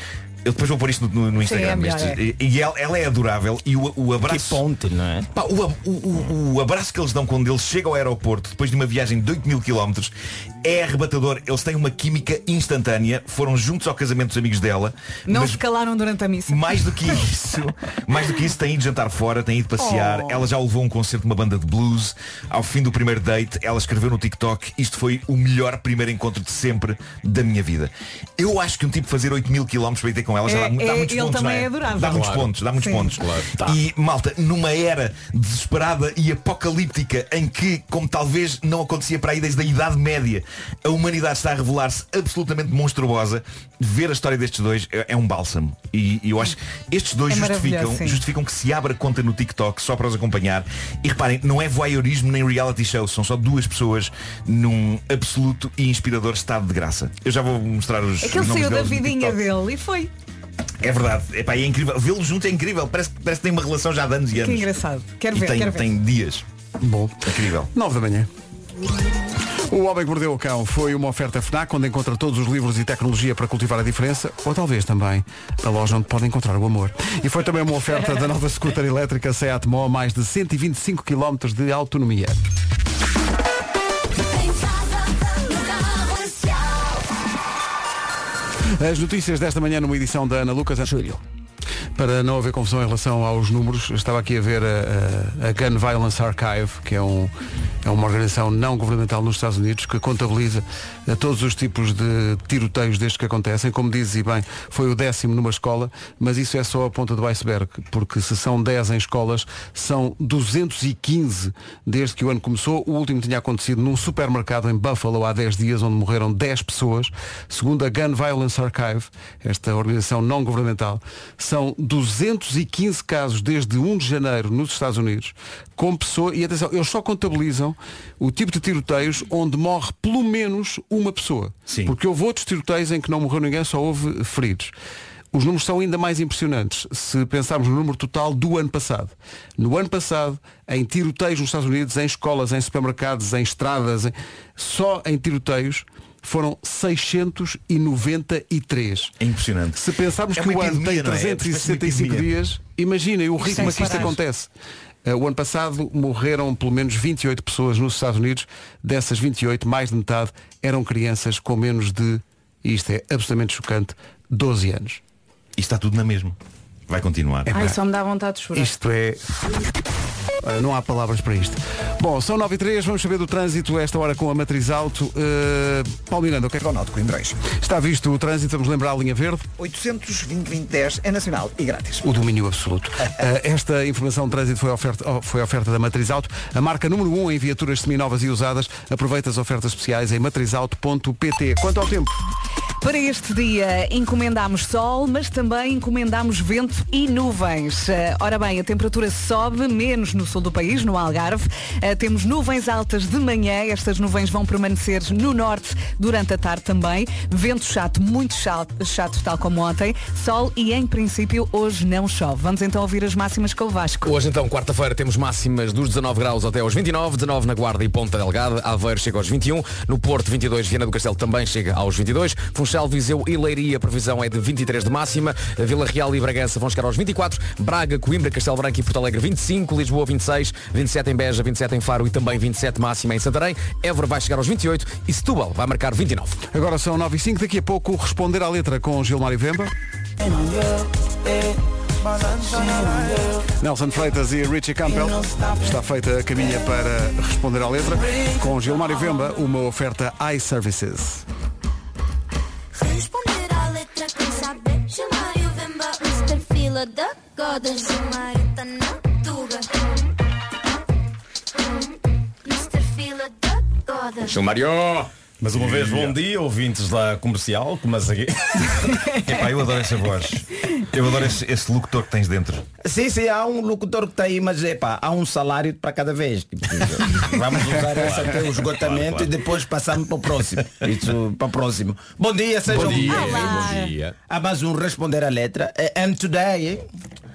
Eu depois vou pôr isto no, no Instagram. é melhor, estes- é. e ela, ela é adorável e o, o Que abraço. ponte, não é? Pá, o, o- o- o abraço que eles dão quando ele chega ao aeroporto depois de uma viagem de 8 mil quilómetros é arrebatador. Eles têm uma química instantânea, foram juntos ao casamento dos amigos dela. Não se calaram durante a missa. mais do que isso, mais do que isso, têm ido jantar fora, têm ido passear. Oh. Ela já levou um concerto de uma banda de blues. Ao fim do primeiro date, ela escreveu no TikTok, isto foi o melhor primeiro encontro de sempre da minha vida. Eu acho que um tipo fazer 8 mil quilómetros para ir ter com ela já É- dá, dá é- muitos ele pontos, também não é? é adorável. Dá muitos Claro. pontos, dá muitos Sim. pontos. Claro. Tá. E malta, numa era desesperada e apocalíptica em que, como talvez não acontecia para aí desde a Idade Média, a humanidade está a revelar-se absolutamente monstruosa, ver a história destes dois é, é um bálsamo. E, e eu acho que estes dois É justificam, justificam que se abra conta no TikTok só para os acompanhar. E reparem, não é voyeurismo nem reality show, são só duas pessoas num absoluto e inspirador estado de graça. Eu já vou mostrar os, É que ele os saiu da vidinha dele e foi. É verdade, Epá, é incrível. Vê-los juntos é incrível. Parece, parece que tem uma relação já de anos e anos. Que engraçado. Quero E ver, tem, quero ver. tem dias. Bom. Incrível. 9 da manhã. O Homem que Mordeu o Cão foi uma oferta FNAC onde encontra todos os livros e tecnologia para cultivar a diferença ou talvez também a loja onde pode encontrar o amor. E foi também uma oferta da nova scooter elétrica Seat Mó, mais de 125 km de autonomia. As notícias desta manhã numa edição da Ana Lucas Júlio. Para não haver confusão em relação aos números, estava aqui a ver a, a- Gun Violence Archive, que é, um, é uma organização não governamental nos Estados Unidos que contabiliza eh, todos os tipos de tiroteios destes que acontecem. Como dizes e bem, foi o décimo numa escola, mas isso é só a ponta do iceberg, porque se são 10 em escolas, são 215 desde que o ano começou. O último tinha acontecido num supermercado em Buffalo há 10 dias, onde morreram 10 pessoas. Segundo a Gun Violence Archive, esta organização não governamental, são 215 casos desde 1 de janeiro nos Estados Unidos, com pessoas, e atenção, eles só contabilizam o tipo de tiroteios onde morre pelo menos uma pessoa. Sim. Porque houve outros tiroteios em que não morreu ninguém, só houve feridos. Os números são ainda mais impressionantes se pensarmos no número total do ano passado. No ano passado, em tiroteios nos Estados Unidos, em escolas, em supermercados, em estradas, em- só em tiroteios, foram 693. É impressionante. Se pensarmos É que o ano tem epidemia, não é? É 365 dias, imaginem o ritmo a que isto acontece. Eh, O ano passado morreram pelo menos 28 pessoas nos Estados Unidos. Dessas 28, mais de metade eram crianças com menos de, e isto é absolutamente chocante, 12 anos. E está tudo na mesma. Vai continuar. Ai, só me dá vontade de chorar. Isto é. Não há palavras para isto. Bom, são 9 e 3, vamos saber do trânsito esta hora com a matriz alto. Uh, Paulo Miranda, o que é que Ronaldo Coimbrões. está visto o trânsito? Vamos lembrar a linha verde. 820 é nacional e grátis. O domínio absoluto. Uh, [laughs] esta informação de trânsito foi oferta, oh, foi oferta da Matriz Auto, a marca número 1 em viaturas seminovas e usadas. Aproveita as ofertas especiais em matrizauto.pt. Quanto ao tempo? Para este dia encomendámos sol, mas também encomendámos vento e nuvens. Eh, Ora bem, a temperatura sobe menos no sul do país, no Algarve. Eh, Temos nuvens altas de manhã, estas nuvens vão permanecer no norte durante a tarde também. Vento chato, muito chato, chato tal como ontem. Sol e em princípio hoje não chove. Vamos então ouvir as máximas com o Vasco. Hoje então, quarta-feira, temos máximas dos 19 graus até aos 29, 19 na Guarda e Ponta Delgada, Aveiro chega aos 21, no Porto 22, Viana do Castelo também chega aos 22, Funchal, Viseu e Leiria, a previsão é de 23 de máxima, Vila Real e Bragança vão chegar aos 24, Braga, Coimbra, Castelo Branco e Porto Alegre 25, Lisboa 26, 27 em Beja, 27 em Faro e também 27 máxima em Santarém, Évora vai chegar aos 28 e Setúbal vai marcar 29. Agora são 9 e 5, daqui a pouco responder à letra com Gilmar e Vemba. Nelson Freitas e Richie Campbell. Está feita a caminha para responder à letra. Com Gilmar e Vemba, uma oferta iServices. Responder à letra quem saber Chamar e o Vemba Mr. Fila da Goda Chamar e da Goda Gilmário! Mas uma vez, bom dia, ouvintes da comercial, começa aqui. [laughs] Epá, eu adoro essa voz. Eu adoro esse, esse locutor que tens dentro. Sim, sim, há um locutor que está aí, mas epá, há um salário para cada vez. Tipo, [laughs] vamos usar essa até o esgotamento Claro, claro. e depois passamos para o próximo. Isso, para o próximo. Bom dia, sejam Bom dia, bom dia. a mais um Responder a Letra. And today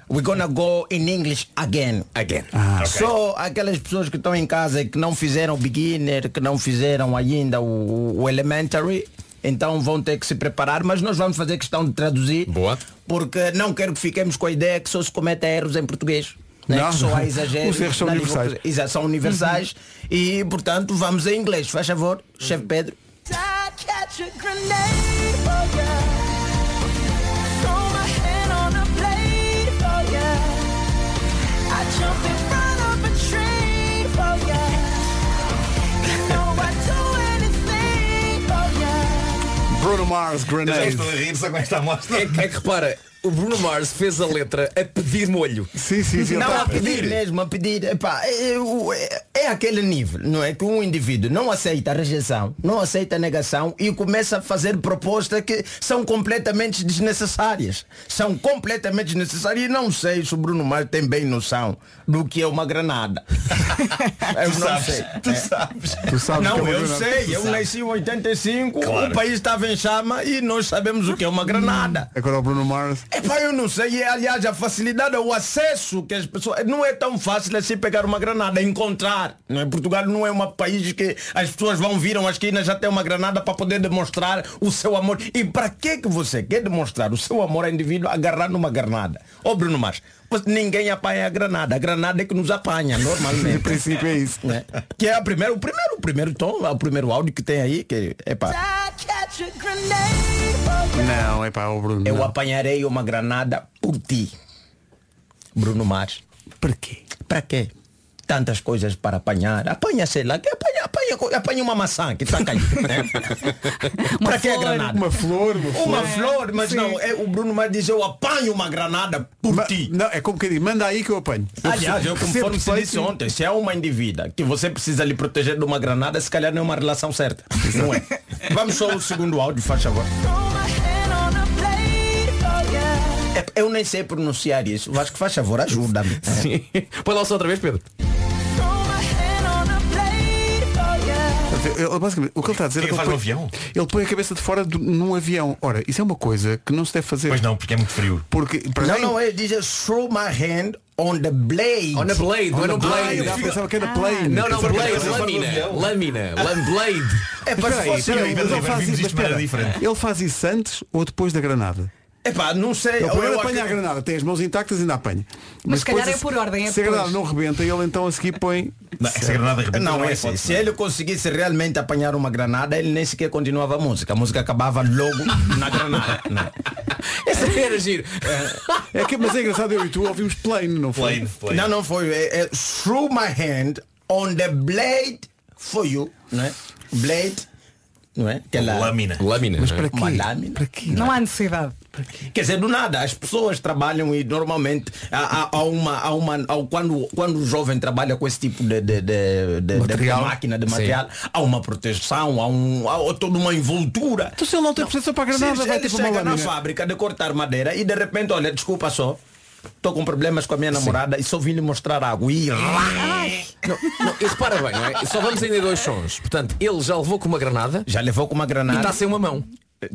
we're gonna go in English again. Again. Só aquelas pessoas que estão em casa e que não fizeram o beginner, que não fizeram ainda o, o elementary, então vão ter que se preparar, mas nós vamos fazer questão de traduzir. Boa. Porque não quero que fiquemos com a ideia que só se cometa erros em português. Né? Não. Que só há exageros. Os erros são universais. Exato, são universais e, portanto, vamos em inglês. Faz favor, chefe Pedro. Bruno Mars, Já Grenade. estou a rir só com esta amostra. É, que- é que repara, o Bruno Mars fez a letra a pedir molho. Sim, sim, sim. Não, está- a pedir mesmo, a pedir. Epá, é, o- é- é aquele nível, não é? Que um indivíduo não aceita a rejeição, não aceita a negação e começa a fazer propostas que são completamente desnecessárias. São completamente desnecessárias e não sei se o Bruno Mars tem bem noção do que é uma granada. [laughs] eu Tu não sabes, sei. tu É. sabes. Tu sabes que é Não, uma eu granada. sei, eu nasci em 85, Claro. o país estava em chama e nós sabemos o que é uma granada. Agora o Bruno Mars. Epá, eu não sei, e, aliás, a facilidade, o acesso que as pessoas. Não é tão fácil assim pegar uma granada, encontrar. Não é? Portugal não é um país que as pessoas vão viram a esquina já tem uma granada para poder demonstrar o seu amor. E para que que você quer demonstrar o seu amor ao indivíduo agarrar numa granada? Ô Bruno Mars, pois ninguém apanha a granada, a granada é que nos apanha, normalmente. [laughs] Em princípio é isso. né? Que é a primeira, o primeiro, o primeiro tom, o primeiro áudio que tem aí, que é pá. Não, é pá, o Bruno. Eu não. apanharei uma granada por ti. Bruno Mars. Para quê? Para quê? Tantas coisas para apanhar. Apanha, sei lá, que apanha, apanha, apanha uma maçã que está caindo. Né? [laughs] para que a granada? Uma flor, uma flor. Uma flor, mas não, é, o Bruno Mars diz eu apanho uma granada por Ma- ti. Não, é como quem diz, manda aí que eu apanho. Aliás, eu conforme se disse ontem, se é uma indivídua que você precisa lhe proteger de uma granada, se calhar não é uma relação certa. Não é? Vamos só o segundo áudio, faz favor. É, Eu nem sei pronunciar isso. Acho que faz favor, ajuda-me. [laughs] Sim. Põe lá só outra vez, Pedro. Ele, basicamente, o que ele está a dizer é que ele, no põe, avião? ele põe a cabeça de fora do- num avião. Ora, isso é uma coisa que não se deve fazer. Pois não, porque é muito frio. Porque para Não, quem- não, ele diz throw my hand on the blade. On a blade, não é no Ah, blade. eu pensava que era plane. Não, não, blade, lâmina, lâmina, blade. É para se fosse ele. Ele faz isso antes ou depois da granada? Epá, não sei. Ele eu- primeiro apanha a granada, tem as mãos intactas e ainda apanha. Mas se calhar é por ordem, é Se a granada não rebenta, ele então a seguir põe. Não, essa granada rebenta Não, não é é assim. Se não é? ele conseguisse realmente apanhar uma granada, ele nem sequer continuava a música. A música acabava logo na granada. [laughs] Não. Essa era giro. É que, mas é engraçado, eu e tu ouvimos plane, não foi? Plane, plane. Não, não foi. É, é, through my hand on the blade for you. Não é? Blade. Não é? Aquela, Lâmina. Lâmina. Mas não é? para quê? Uma lâmina. Para quê? Não há necessidade. Quer dizer, do nada, as pessoas trabalham e normalmente há, há- uma, há uma há- quando, quando o jovem trabalha com esse tipo de, de, de, de- Material. de máquina, de Sim. material, há uma proteção, há, um, há toda uma envoltura. Então se ele não tem proteção para a granada, Se vai ter uma chega na lâmina. fábrica de cortar madeira e de repente, olha, desculpa só, estou com problemas com a minha namorada e só vim lhe mostrar água. E... Não, não, e repara bem, não é? Só vamos ainda dois sons. Portanto, ele já levou com uma granada Já levou com uma e granada. está sem uma mão.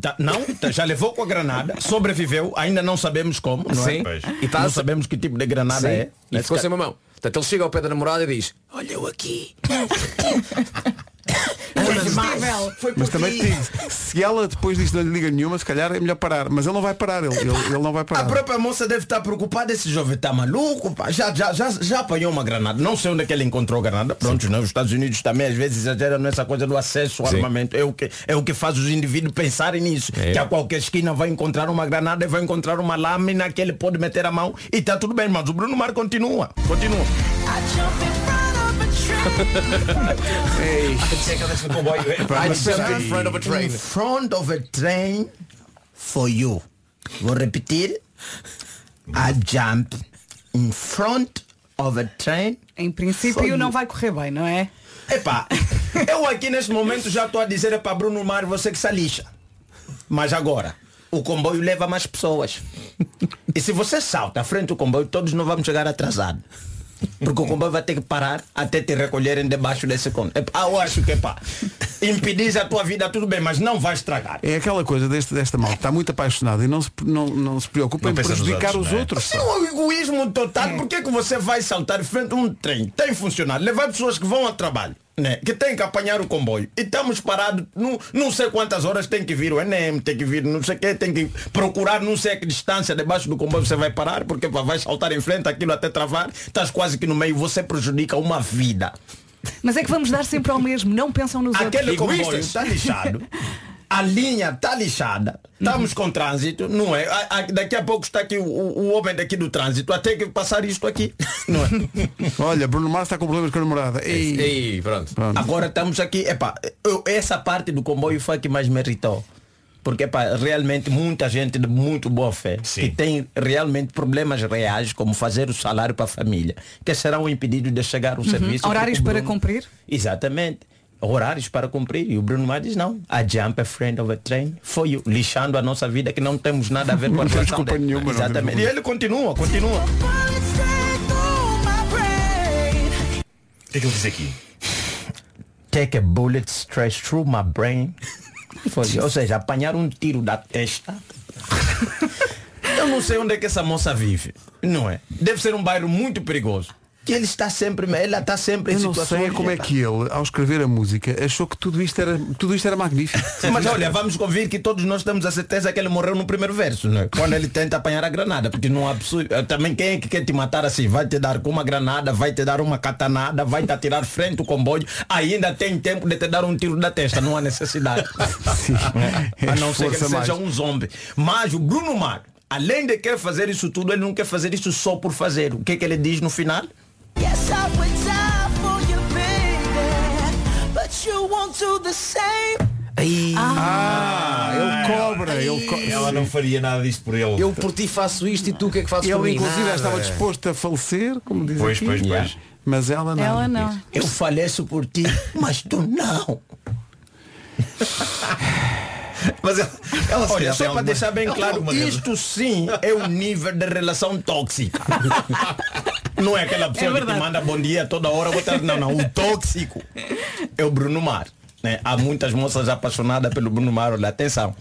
Tá- não, tá- já levou com a granada, sobreviveu, ainda não sabemos como, não Sim. é? E tá não se- sabemos que tipo de granada Sim. é. E ficou sem uma mão. Portanto, ele chega ao pé da namorada e diz Olha eu aqui. [laughs] Foi Mas também digo, se ela depois disto não lhe liga nenhuma, se calhar é melhor parar. Mas ele não vai parar, ele, ele, ele não vai A parar. própria moça deve estar preocupada, esse jovem está maluco, pá. Já, já, já, já apanhou uma granada. Não sei onde é que ele encontrou a granada. Pronto, né? os Estados Unidos também às vezes exageram nessa coisa do acesso ao Sim. armamento. É o, que, é o que faz os indivíduos pensarem nisso. É. Que a qualquer esquina vai encontrar uma granada e vai encontrar uma lâmina que ele pode meter a mão e está tudo bem, mas o Bruno Mar continua. Continua. In front of a In train. front of a train for you. Vou repetir. I jump in front of a train. Em princípio não vai correr bem, não é? Epá, eu aqui neste momento já estou a dizer é para Bruno Mar você que se lixa. Mas agora, o comboio leva mais pessoas. E se você salta à frente do comboio, todos não vamos chegar atrasados. Porque o comboio vai ter que parar até te recolherem debaixo desse comboio. Epá, eu acho que pá, impedir a tua vida tudo bem, mas não vai estragar. É aquela coisa deste, desta malta, está muito apaixonada e não se, não, não se preocupa Não em prejudicar outros, os é? outros. Isso é um egoísmo total. Por que, que você vai saltar frente a um trem? Tem funcionário. Levar pessoas que vão ao trabalho. Né? Que tem que apanhar o comboio. E estamos parados, não, não sei quantas horas tem que vir o Enem, tem que vir não sei o que, tem que procurar não sei a que distância debaixo do comboio você vai parar, porque vai saltar em frente aquilo até travar, estás quase que no meio, você prejudica uma vida. Mas é que vamos dar sempre ao mesmo, não pensam nos Aquele outros. comboio está lixado. [laughs] A linha está lixada. Estamos com trânsito, não é? A- a- daqui a pouco está aqui o, o- homem daqui do trânsito. Até que passar isto aqui. [laughs] Não é? [laughs] Olha, Bruno Mars está com problemas com a namorada. Ei, Ei, pronto. Agora estamos aqui. Epá, eu- essa parte do comboio foi a que mais me irritou. Porque epá, realmente muita gente de muito boa fé Sim. que tem realmente problemas reais, como fazer o salário para a família, que serão impedidos de chegar ao serviço. Uhum. Horários porque o para cumprir? Exatamente. Horários para cumprir. E o Bruno Mar diz não. A jump a friend of a train for you. Lixando a nossa vida que não temos nada a ver com a relação dele. nenhuma, Exatamente. E ele continua, continua. O que é que ele diz aqui? Take a bullet straight through my brain. You. Ou seja, apanhar um tiro da testa. Eu não sei onde é que essa moça vive. Não é? Deve ser um bairro muito perigoso. Que ele está sempre, ela está sempre em eu não sei como é que ele, ao escrever a música, achou que tudo isto era, tudo isto era magnífico. [laughs] Mas olha, vamos convir que todos nós temos a certeza que ele morreu no primeiro verso, não é? Quando ele tenta apanhar a granada, porque não há eh, Também quem é que quer te matar assim? Vai te dar com uma granada, vai te dar uma catanada, vai te atirar frente ao comboio, ainda tem tempo de te dar um tiro da testa, não há necessidade. [laughs] É, [laughs] a não ser que ele Esforça seja mais. um zombie. Mas o Bruno Mar, além de querer fazer isso tudo, ele não quer fazer isso só por fazer. O que é que ele diz no final? Yes, I would die for you, baby. But you won't do the same. Ah, ele cobra, ele co- Ela não faria nada disto por ele. Eu por ti faço isto e tu o que é que fazes por Ele mim? inclusive Nada. estava disposto a falecer, como diz Pois, aqui. pois, pois. Mas ela não. Ela não. Eu faleço por ti, mas tu não. [laughs] Mas ela, ela Olha, só para alguma- deixar bem claro, isto sim é o nível de relação tóxica. [laughs] Não é aquela pessoa É que te manda bom dia toda hora, não, não, o tóxico é o Bruno Mar. né? Há muitas moças apaixonadas pelo Bruno Mar, olha, atenção.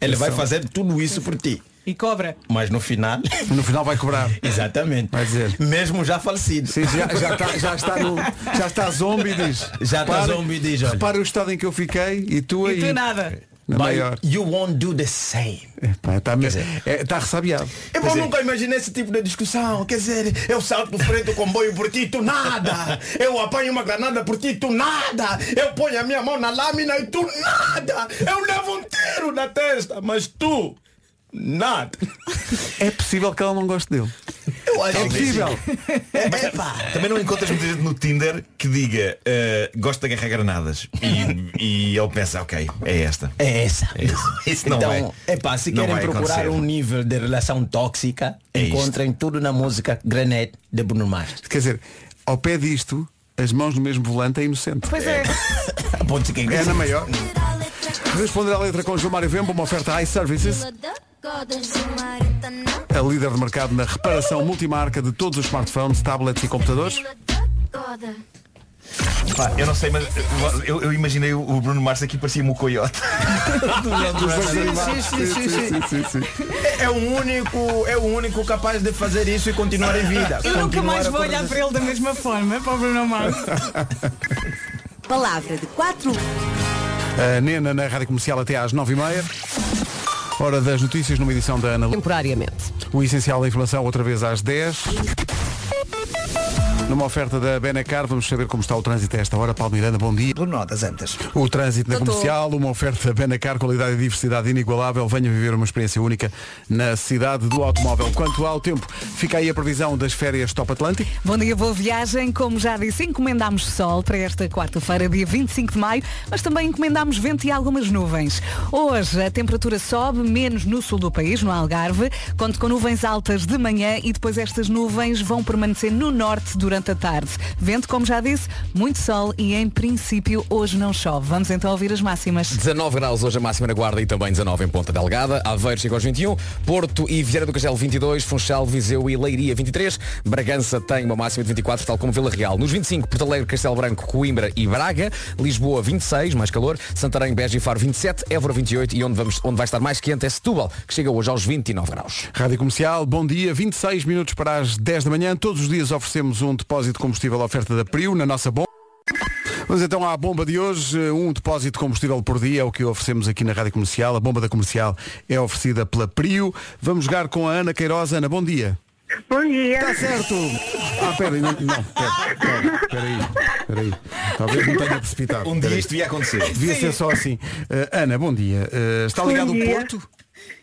Ele vai fazer tudo isso por ti. E cobra. Mas no final. No final vai cobrar. Exatamente. Vai dizer. Mesmo já falecido. Sim, já, já, está, já, está no, já está zombie e diz. Já está "Repara- zombie e diz, olha." Repara o estado em que eu fiquei e tu aí. E tu nada. Na But maior. you won't do the same. Está é, está ressabiado. Eu nunca imaginei esse tipo de discussão. Quer dizer, eu salto frente do comboio por ti, tu nada. Eu apanho uma granada por ti, tu nada. Eu ponho a minha mão na lâmina e tu nada. Eu levo um tiro na testa, mas tu nada. É possível que ela não goste dele. Eu acho É possível. Mas também não encontras muita gente no Tinder que diga eh, gosto de agarrar granadas e, e ele pensa, ok, é esta. É essa. É isso. Então, vai. é pá, se não querem procurar acontecer. um nível de relação tóxica, É isto. encontrem tudo na música Granete de Bruno Mars. Quer dizer, ao pé disto, as mãos no mesmo volante é inocente. Pois é. [laughs] Que É na maior. Responder à letra com João Mário Vemba, uma oferta iServices, a líder de mercado na reparação multimarca de todos os smartphones, tablets e computadores. Pá, eu não sei, mas eu, eu imaginei o Bruno Mars aqui parecia-me o coiote. [laughs] É, o único, é o único capaz de fazer isso e continuar em vida. Eu nunca mais vou olhar para ele da mesma forma, para o Bruno Mars. Palavra de quatro A Nena na Rádio Comercial até às 9h30. Hora das notícias numa edição da Ana temporariamente. O essencial da informação outra vez às 10. Numa oferta da Benacar, vamos saber como está o trânsito a esta hora. Paulo Miranda, bom dia. Do Notas antes. O trânsito na comercial, uma oferta Benacar, qualidade e diversidade inigualável. Venha viver uma experiência única na cidade do automóvel. Quanto ao tempo, fica aí a previsão das férias Top Atlântico. Bom dia, boa viagem. Como já disse, encomendámos sol para esta quarta-feira, dia 25 de maio, mas também encomendámos vento e algumas nuvens. Hoje a temperatura sobe, menos no sul do país, no Algarve, conto com nuvens altas de manhã e depois estas nuvens vão permanecer no norte durante a tarde. Vento, como já disse, muito sol e em princípio hoje não chove. Vamos então ouvir as máximas. 19 graus hoje a máxima na Guarda e também 19 em Ponta Delgada. Aveiro chega aos 21. Porto e Vieira do Castelo 22. Funchal, Viseu e Leiria 23. Bragança tem uma máxima de 24, tal como Vila Real. Nos 25, Porto Alegre, Castelo Branco, Coimbra e Braga. Lisboa 26, mais calor. Santarém, Beja e Faro 27. Évora 28 e onde, vamos, onde vai estar mais quente é Setúbal, que chega hoje aos 29 graus. Rádio Comercial, bom dia, 26 minutos para as 10 da manhã. Todos os dias oferecemos um depósito de combustível à oferta da Prio na nossa bomba. Vamos então à bomba de hoje. Um depósito de combustível por dia é o que oferecemos aqui na Rádio Comercial. A bomba da comercial é oferecida pela Prio. Vamos jogar com a Ana Queiroz. Ana, bom dia. Bom dia. Está certo. Ah, pera aí, não, não pera, pera, pera aí, pera aí. Talvez não tenha precipitado. Um dia isto devia acontecer. Devia ser só assim. Eh, Ana, bom dia. Eh, está Bom ligado o. Porto?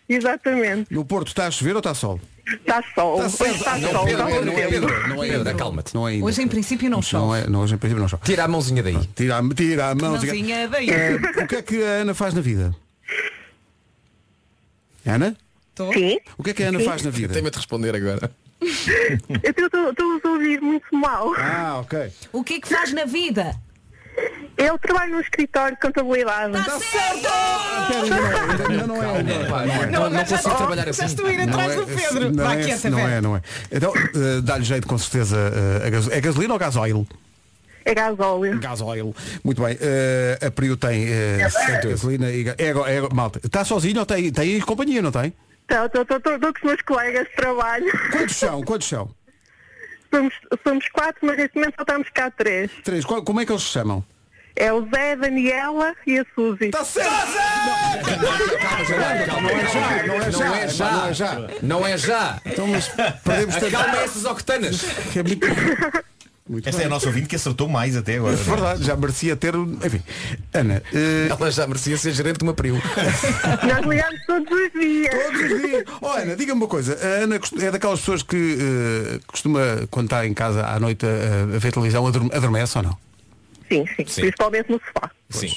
Exatamente. No Porto está a chover ou está sol? Está sol. Está está Não, sol. Pedro, Pedro, bom tempo. Pedro, Não é Pedro, acalma-te. Não é ainda. Hoje em princípio não chove. Não é, não, hoje em princípio não chove. Tira a mãozinha daí. Tira, a- tira a mão. Mãozinha daí. Eh, o que é que a Ana faz na vida? Ana? Tô. Sim. O que é que a Ana faz na vida? Tem-me de responder agora. Eu estou a ouvir muito mal. Ah, ok. O que é que faz na vida? Eu trabalho no escritório de contabilidade. Está certo! Ainda, ainda não é. Não, Não, não consigo trabalhar assim. Já estou a ir atrás do Pedro. Não Vai é, quieta, não Vera. é, não é. Então, eh, dá-lhe jeito com certeza eh, É gasolina ou gasóleo? É gasóleo. Gasóleo. Muito bem. Eh, a Prio tem eh, gasolina e é, é, malta. Está sozinho ou tem, tem companhia, não tem? Estou com os meus colegas de trabalho. Quantos são? Quantos são? Somos, somos quatro, mas neste momento só estamos cá três. Três. Qual- como é que eles se chamam? É o Zé, a Daniela e a Suzy. Está certo! Não é já, não é já. Não é já. Não é já. Não é já. Então, mas perdemos tanto. Acalma essas octanas. É muito... Muito Esta é bem. a nossa ouvinte que acertou mais até agora. É verdade, já merecia ter. Enfim. Ana, eh, Ela já merecia ser gerente de uma Prio. [laughs] Nós ligamos todos os dias. Todos os dias. Oh, Ana, diga-me uma coisa. A Ana é daquelas pessoas que eh, costuma, quando está em casa à noite a, a ver televisão, adorme- adormece ou não? Sim, sim, Sim. Principalmente no sofá. Sim.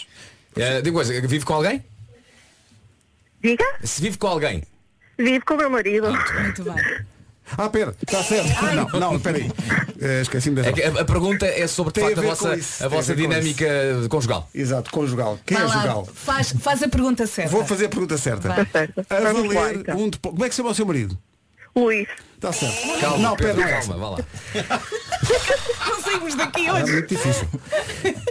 Eh, diga uma coisa, vive com alguém? Diga? Se vive com alguém. Vivo com o meu marido. Muito bem. Ah, pera, está certo. Não, não, espera aí. Eh, Esqueci-me dessa. É que a, a pergunta é sobre de Tem a facto a, ver vossa, isso, a tem a vossa ver com dinâmica conjugal. Exato, conjugal. Quem Vai é lá, jugal? Faz, faz a pergunta certa. Vou fazer a pergunta certa. Vai. A Vamos lá, valer então. um depósito. Como é que se chama o seu marido? Luís. Está certo. Calma, não, Pedro, pera, calma, vá lá. [laughs] Não saímos daqui É hoje. muito difícil.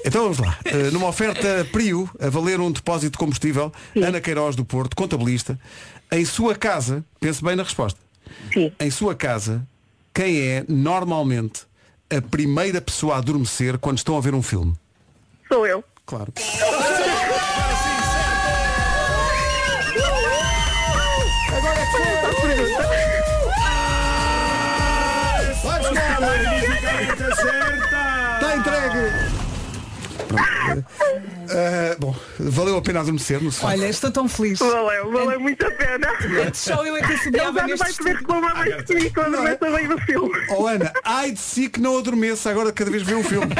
Então vamos lá. Eh, numa oferta Prio, a valer um depósito de combustível, Ana Queiroz do Porto, contabilista, em sua casa, pense bem na resposta. Sim. Em sua casa, quem é normalmente a primeira pessoa a adormecer quando estão a ver um filme? Sou eu. Claro. [laughs] Eh, bom, valeu a pena adormecer no sofá. Olha, estou tão feliz. Valeu, valeu muito a pena. Antes só eu é que Ele assobiava já não neste vai poder estúdio. reclamar mais de mim quando começa a ver o filme. Oh Ana, ai de si que não adormeça agora cada vez que vê um filme. [laughs]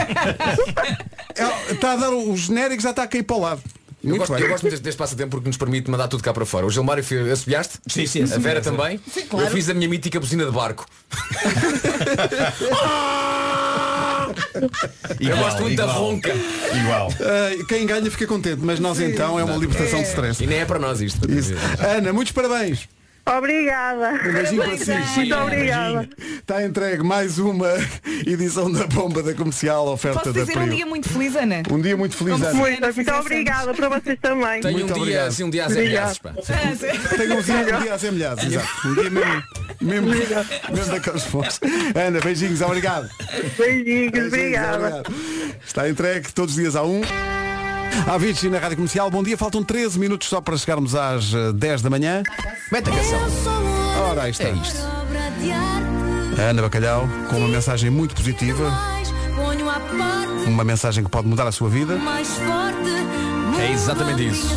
É, Está a dar o o genérico já está a cair para o lado. Eu Muito gosto, bem. eu gosto muito deste, deste passatempo porque nos permite mandar tudo cá para fora. O Gilmário fez, assobiaste? Sim, sim, A Vera também? claro. Eu fiz a minha mítica buzina de barco. [laughs] eu gosto muito da igual. ronca. Igual. Ah, quem ganha fica contente, mas nós então é uma libertação de stress. E nem é para nós isto. Isso. Ana, muitos parabéns. Obrigada. Um beijinho para si. Muito obrigada. Está entregue mais uma [laughs] edição da bomba da comercial oferta Posso da dizer um Prio. dia muito feliz, Ana? Um dia muito feliz, Como Ana. Muito, Ana, muito obrigada para vocês também. Tenho um Muito dia, obrigado. assim, um dia às Obrigado. milhares, pá. [laughs] Tenho um dia, um dia exato. Um dia mesmo, mesmo, mesmo daqueles fomos. Ana, beijinhos, obrigado. Beijinhos, Beijinhos, obrigada. obrigado. Está entregue todos os dias a um. Vichy na Rádio Comercial. Bom dia, faltam 13 minutos só para chegarmos às eh, 10 da manhã. Mete a canção. Ora, aí está. É isto. A Ana Bacalhau com uma mensagem muito positiva, uma mensagem que pode mudar a sua vida. É exatamente isso.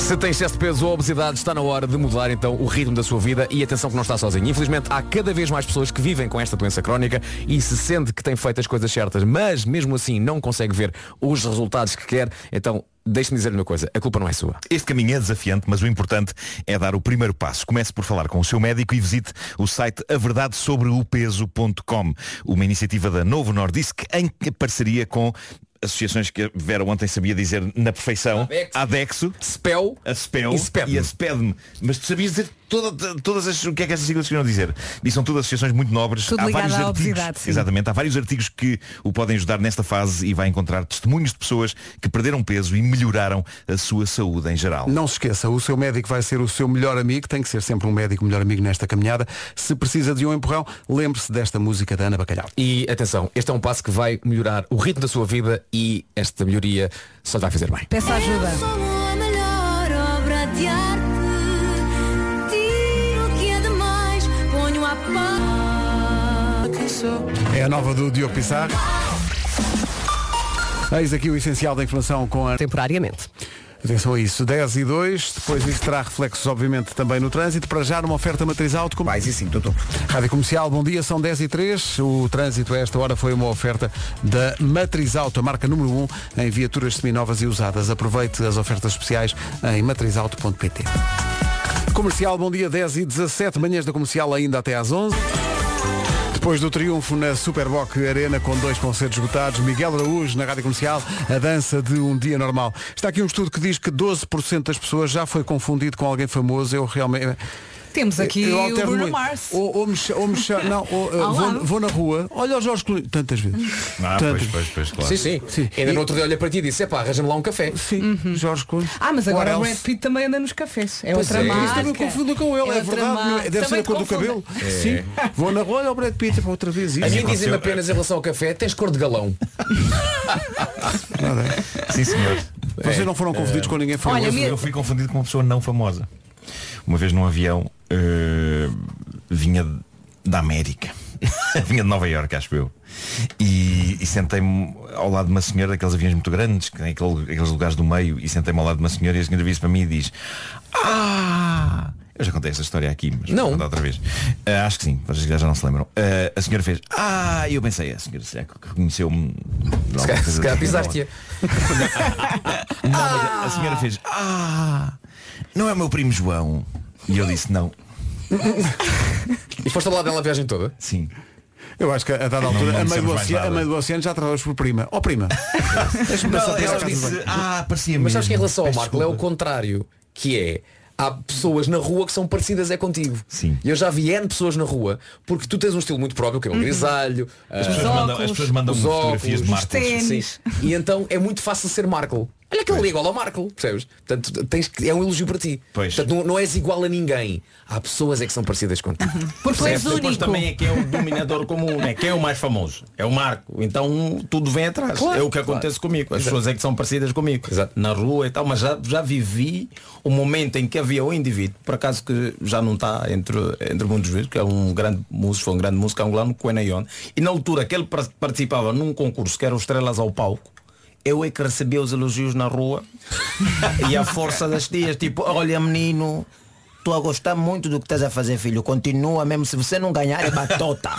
Se tem excesso de peso ou obesidade, está na hora de mudar então o ritmo da sua vida e atenção que não está sozinho. Infelizmente, há cada vez mais pessoas que vivem com esta doença crónica e se sente que tem feito as coisas certas, mas mesmo assim não consegue ver os resultados que quer, então deixe-me dizer-lhe uma coisa, a culpa não é sua. Este caminho é desafiante, mas o importante é dar o primeiro passo. Comece por falar com o seu médico e visite o site averdadesobreopeso.com, uma iniciativa da Novo Nordisk em parceria com associações que a Vera ontem sabia dizer na perfeição. Adexo. Adexo. Spell A SPEL E SPEDM. e a SPEDM. Mas tu sabias dizer toda- todas as. O que é que essas siglas queriam dizer? E são todas associações muito nobres. Tudo há vários à artigos. sim. Exatamente. Há vários artigos que o podem ajudar nesta fase e vai encontrar testemunhos de pessoas que perderam peso e melhoraram a sua saúde em geral. Não se esqueça, o seu médico vai ser o seu melhor amigo, tem que ser sempre um médico melhor amigo nesta caminhada. Se precisa de um empurrão, lembre-se desta música da Ana Bacalhau. E atenção, este é um passo que vai melhorar o ritmo da sua vida e esta melhoria só lhe vai fazer bem. Peça ajuda. É a nova do Diogo Pissarro. Eis aqui o essencial da informação com a... Temporariamente. Atenção a isso, 10 e 2, depois isso terá reflexos obviamente também no trânsito, para já numa oferta matriz alto como... Mais e sim, tudo. Rádio Comercial, bom dia, são 10 e 3 O trânsito a esta hora foi uma oferta da Matriz Auto, a marca número 1 em viaturas seminovas e usadas. Aproveite as ofertas especiais em matrizauto.pt Comercial, bom dia, 10 e 17 manhãs da Comercial ainda até às 11 depois do triunfo na Superboc Arena com dois concertos esgotados, Miguel Araújo na Rádio Comercial, a dança de um dia normal. Está aqui um estudo que diz que 12% das pessoas já foi confundido com alguém famoso. Eu realmente... Temos aqui Eu o Bruno muito. Mars. Ou, ou me, ou me não, ou, Ao vou, vou na rua, olha o Jorge Clooney, tantas vezes. Ah, Tantas. pois, pois, pois, claro. Sim, sim. Sim. Ainda E- no outro dia olhei para ti e disse, epá, arranja-me lá um café. Sim, Jorge Clooney. Ah, mas agora o? Brad Pitt também anda nos cafés. É Pois outra é. marca. Isso também confundo com ele, é, outra verdade. marca. Deve ser Também a cor do cabelo. Sim. Vou na rua, olha o Brad Pitt, para outra vez A isso. mim dizem-me apenas em relação ao café, tens cor de galão. Nada é. Sim, senhor. Vocês não foram confundidos com ninguém famoso. Olha, eu fui confundido com uma pessoa não famosa. Uma vez num avião eh, vinha da América. [laughs] vinha de Nova Iorque, acho eu. E, e sentei-me ao lado de uma senhora, daqueles aviões muito grandes, que tem aquele- aqueles lugares do meio, e sentei-me ao lado de uma senhora e a senhora vira para mim e diz Ah! Eu já contei esta história aqui, mas Não. vou contar outra vez. Ah, acho que sim, vocês já não se lembram. Ah, a senhora fez Ah! E eu pensei, a senhora será que reconheceu-me. Se calhar, pisaste-a. [laughs] A senhora fez Ah! Não é o meu primo João. E eu disse não. [laughs] E foste ao lado dela a viagem toda? Sim. Eu acho que a dada altura, a, meio do oceano, a meio do oceano já tratavas por prima. Ó prima. [laughs] Deixa-me Não, passar por ela essa casa disse, bem. ah, parecia Mas sabes que em relação ao Marco é o contrário, que é há pessoas na rua que são parecidas é contigo. Sim. E eu já vi N pessoas na rua, porque tu tens um estilo muito próprio, que é um grisalho, As ah, pessoas mandam, as pessoas mandam os fotografias de. Sim. E então é muito fácil ser Marco. Olha que ele é igual ao Marco, percebes? Portanto, tens que, é um elogio para ti. Pois. Portanto, não, não és igual a ninguém. Há pessoas é que são parecidas contigo. Porque tu és Depois único. também é quem é o dominador comum, né? Quem é o mais famoso? É o Marco. Então tudo vem atrás. Claro, é o que claro. acontece comigo. As Exato. pessoas é que são parecidas comigo. Exato. Na rua e tal, mas já, já vivi o momento em que havia um indivíduo, por acaso que já não está entre, entre muitos vídeos, que é um grande músico, foi um grande músico angolano, Quenayon. E na altura que ele par- participava num concurso que era o Estrelas ao Palco, eu é que recebia os elogios na rua [laughs] e a força das tias, tipo, olha menino, tu a gostar muito do que estás a fazer, filho. Continua mesmo, se você não ganhar é batota.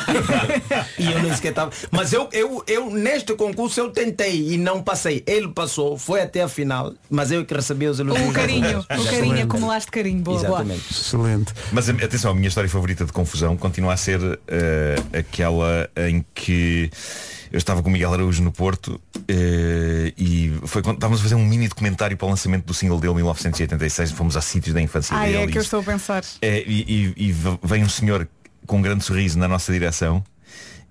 [laughs] e eu nem sequer tava. Mas eu, eu, eu, neste concurso eu tentei e não passei. Ele passou, foi até a final, mas eu é que recebi os elogios. O na carinho, o carinho, acumulaste carinho. Boa, boa. Exatamente. Excelente. Mas atenção, a minha história favorita de confusão continua a ser eh, aquela em que eu estava com o Miguel Araújo no Porto eh, e foi quando estávamos a fazer um mini documentário para o lançamento do single dele em 1986, fomos a sítios da infância Ah, dele. é que eu estou a pensar. É, e, e- e vem um senhor com um grande sorriso na nossa direção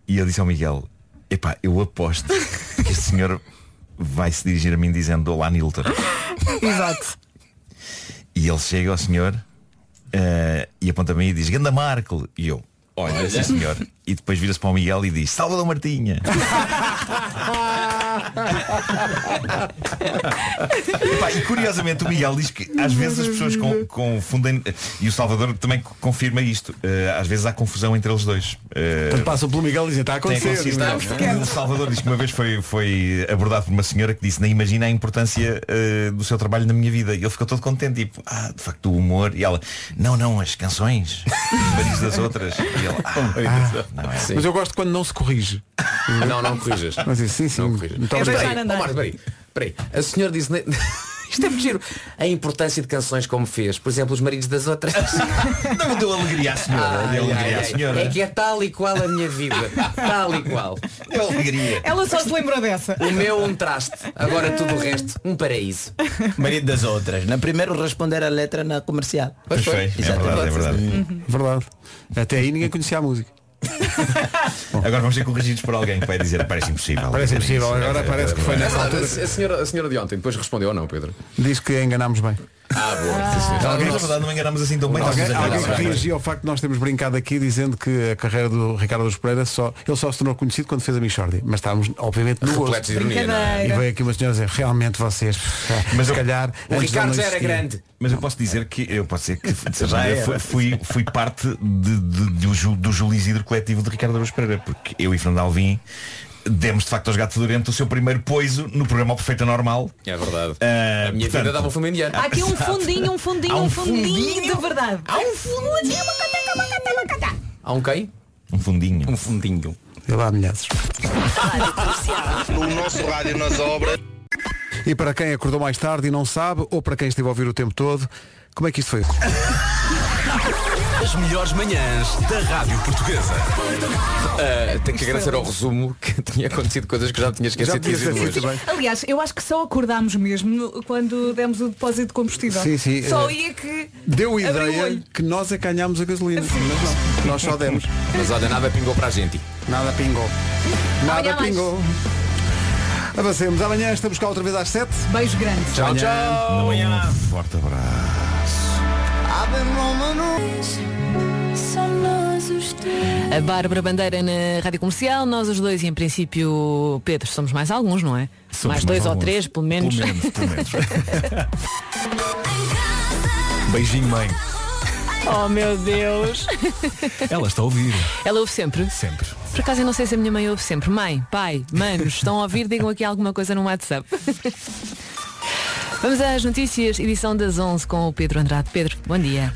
e eu disse ao Miguel, epá, eu aposto [laughs] que este senhor vai se dirigir a mim dizendo Olá Nilton. [laughs] Exato. E ele chega ao senhor eh, e aponta-me e diz, Ganda Marco. E eu, olha, sim senhor. E depois vira-se para o Miguel e diz, Salvador Martinha. [laughs] Epá, e curiosamente o Miguel diz que às vezes as pessoas con- confundem e o Salvador também co- confirma isto. eh, às vezes há confusão entre eles dois. Eh, Portanto, passam pelo Miguel e dizem, está a tem acontecer. acontecido. O Salvador diz que uma vez foi, foi abordado por uma senhora que disse nem imagina a importância eh, do seu trabalho na minha vida. E ele ficou todo contente, tipo, ah, de facto o humor. E ela, não, não, as canções, os maridos das outras. E ele, ah, não é. Mas eu gosto quando não se corrige. Não, não corrijas. Mas diz, sim, sim. Não corrijas. Mas obrigado. peraí, ó Marco, peraí, peraí. A senhora disse. ne- [laughs] Isto é muito giro. A importância de canções como fez. Por exemplo, os maridos das outras. [laughs] Não deu alegria à senhora. Ai, deu ai, alegria à ai. senhora. É que é tal e qual a minha vida. Tal e qual. Deu alegria. Ela só se lembrou dessa. O meu um traste. Agora tudo o resto, um paraíso. Marido das outras. Na primeiro responder a letra na comercial. Pois foi, é verdade, é verdade. Verdade. Até aí ninguém conhecia a música. [laughs] Agora vamos ser corrigidos por alguém que vai dizer parece impossível. Parece impossível. Agora parece que foi nessa altura. a senhora, a senhora de ontem depois respondeu ou não, Pedro? Diz que enganámos bem. Ah, boa. Sim, senhor. Alguém, na verdade, não enganamos assim tão bem. Alguém, alguém que reagiu ao facto de nós termos brincado aqui dizendo que a carreira do Ricardo dos Pereira só, ele só se tornou conhecido quando fez a Michordi. Mas estávamos, obviamente, no gosto. Repletos de ironia, não é? E veio aqui uma senhora dizer, realmente vocês, Mas se eu- calhar. O Ricardo já era grande. Mas eu posso dizer que eu posso dizer que de Já fui, fui, fui parte de, de- do, Ju- do Isidro coletivo de Ricardo Araújo Pereira, porque eu e Fernando Alvim demos de facto aos gatos Fedorento o seu primeiro poiso no programa Perfeita Normal. É verdade. Ah, A minha portanto, vida dava um filme indiano. Há aqui um fundinho, um fundinho, Há um um fundinho, fundinho? de verdade. Há um fundinho. Há um quem? Um fundinho. Um fundinho. E lá milhares. No nosso rádio nas obras. E para quem acordou mais tarde e não sabe, ou para quem esteve a ouvir o tempo todo, como é que isto foi? As melhores manhãs da Rádio Portuguesa. Ah, tenho que agradecer ao resumo que [laughs] tinha acontecido coisas que já tinha esquecido Já tinha dizer esquecido. Aliás, eu acho que só acordámos mesmo quando demos o depósito de combustível. Sim, sim, Só eh, ia que. Deu ideia que nós é que ganhámos a gasolina. Mas não, nós só demos. Mas olha, nada pingou para a gente. Nada pingou. Nada Amanhã mais. pingou. Avancemos. Amanhã estamos cá outra vez às 7. Beijo grande. Tchau, tchau. Um forte abraço. A Bárbara Bandeira na Rádio Comercial, nós os dois e em princípio, Pedro, somos mais alguns, não é? Somos mais dois mais ou alguns. três, pelo menos. Pelo menos, pelo menos. [laughs] Beijinho, mãe. oh meu Deus. Ela está a ouvir. Ela ouve sempre. Sempre. Por acaso eu não sei se a minha mãe ouve sempre. Mãe, pai, manos, estão a ouvir, digam aqui alguma coisa no WhatsApp. [laughs] Vamos às notícias, edição das 11 com o Pedro Andrade. Pedro, bom dia.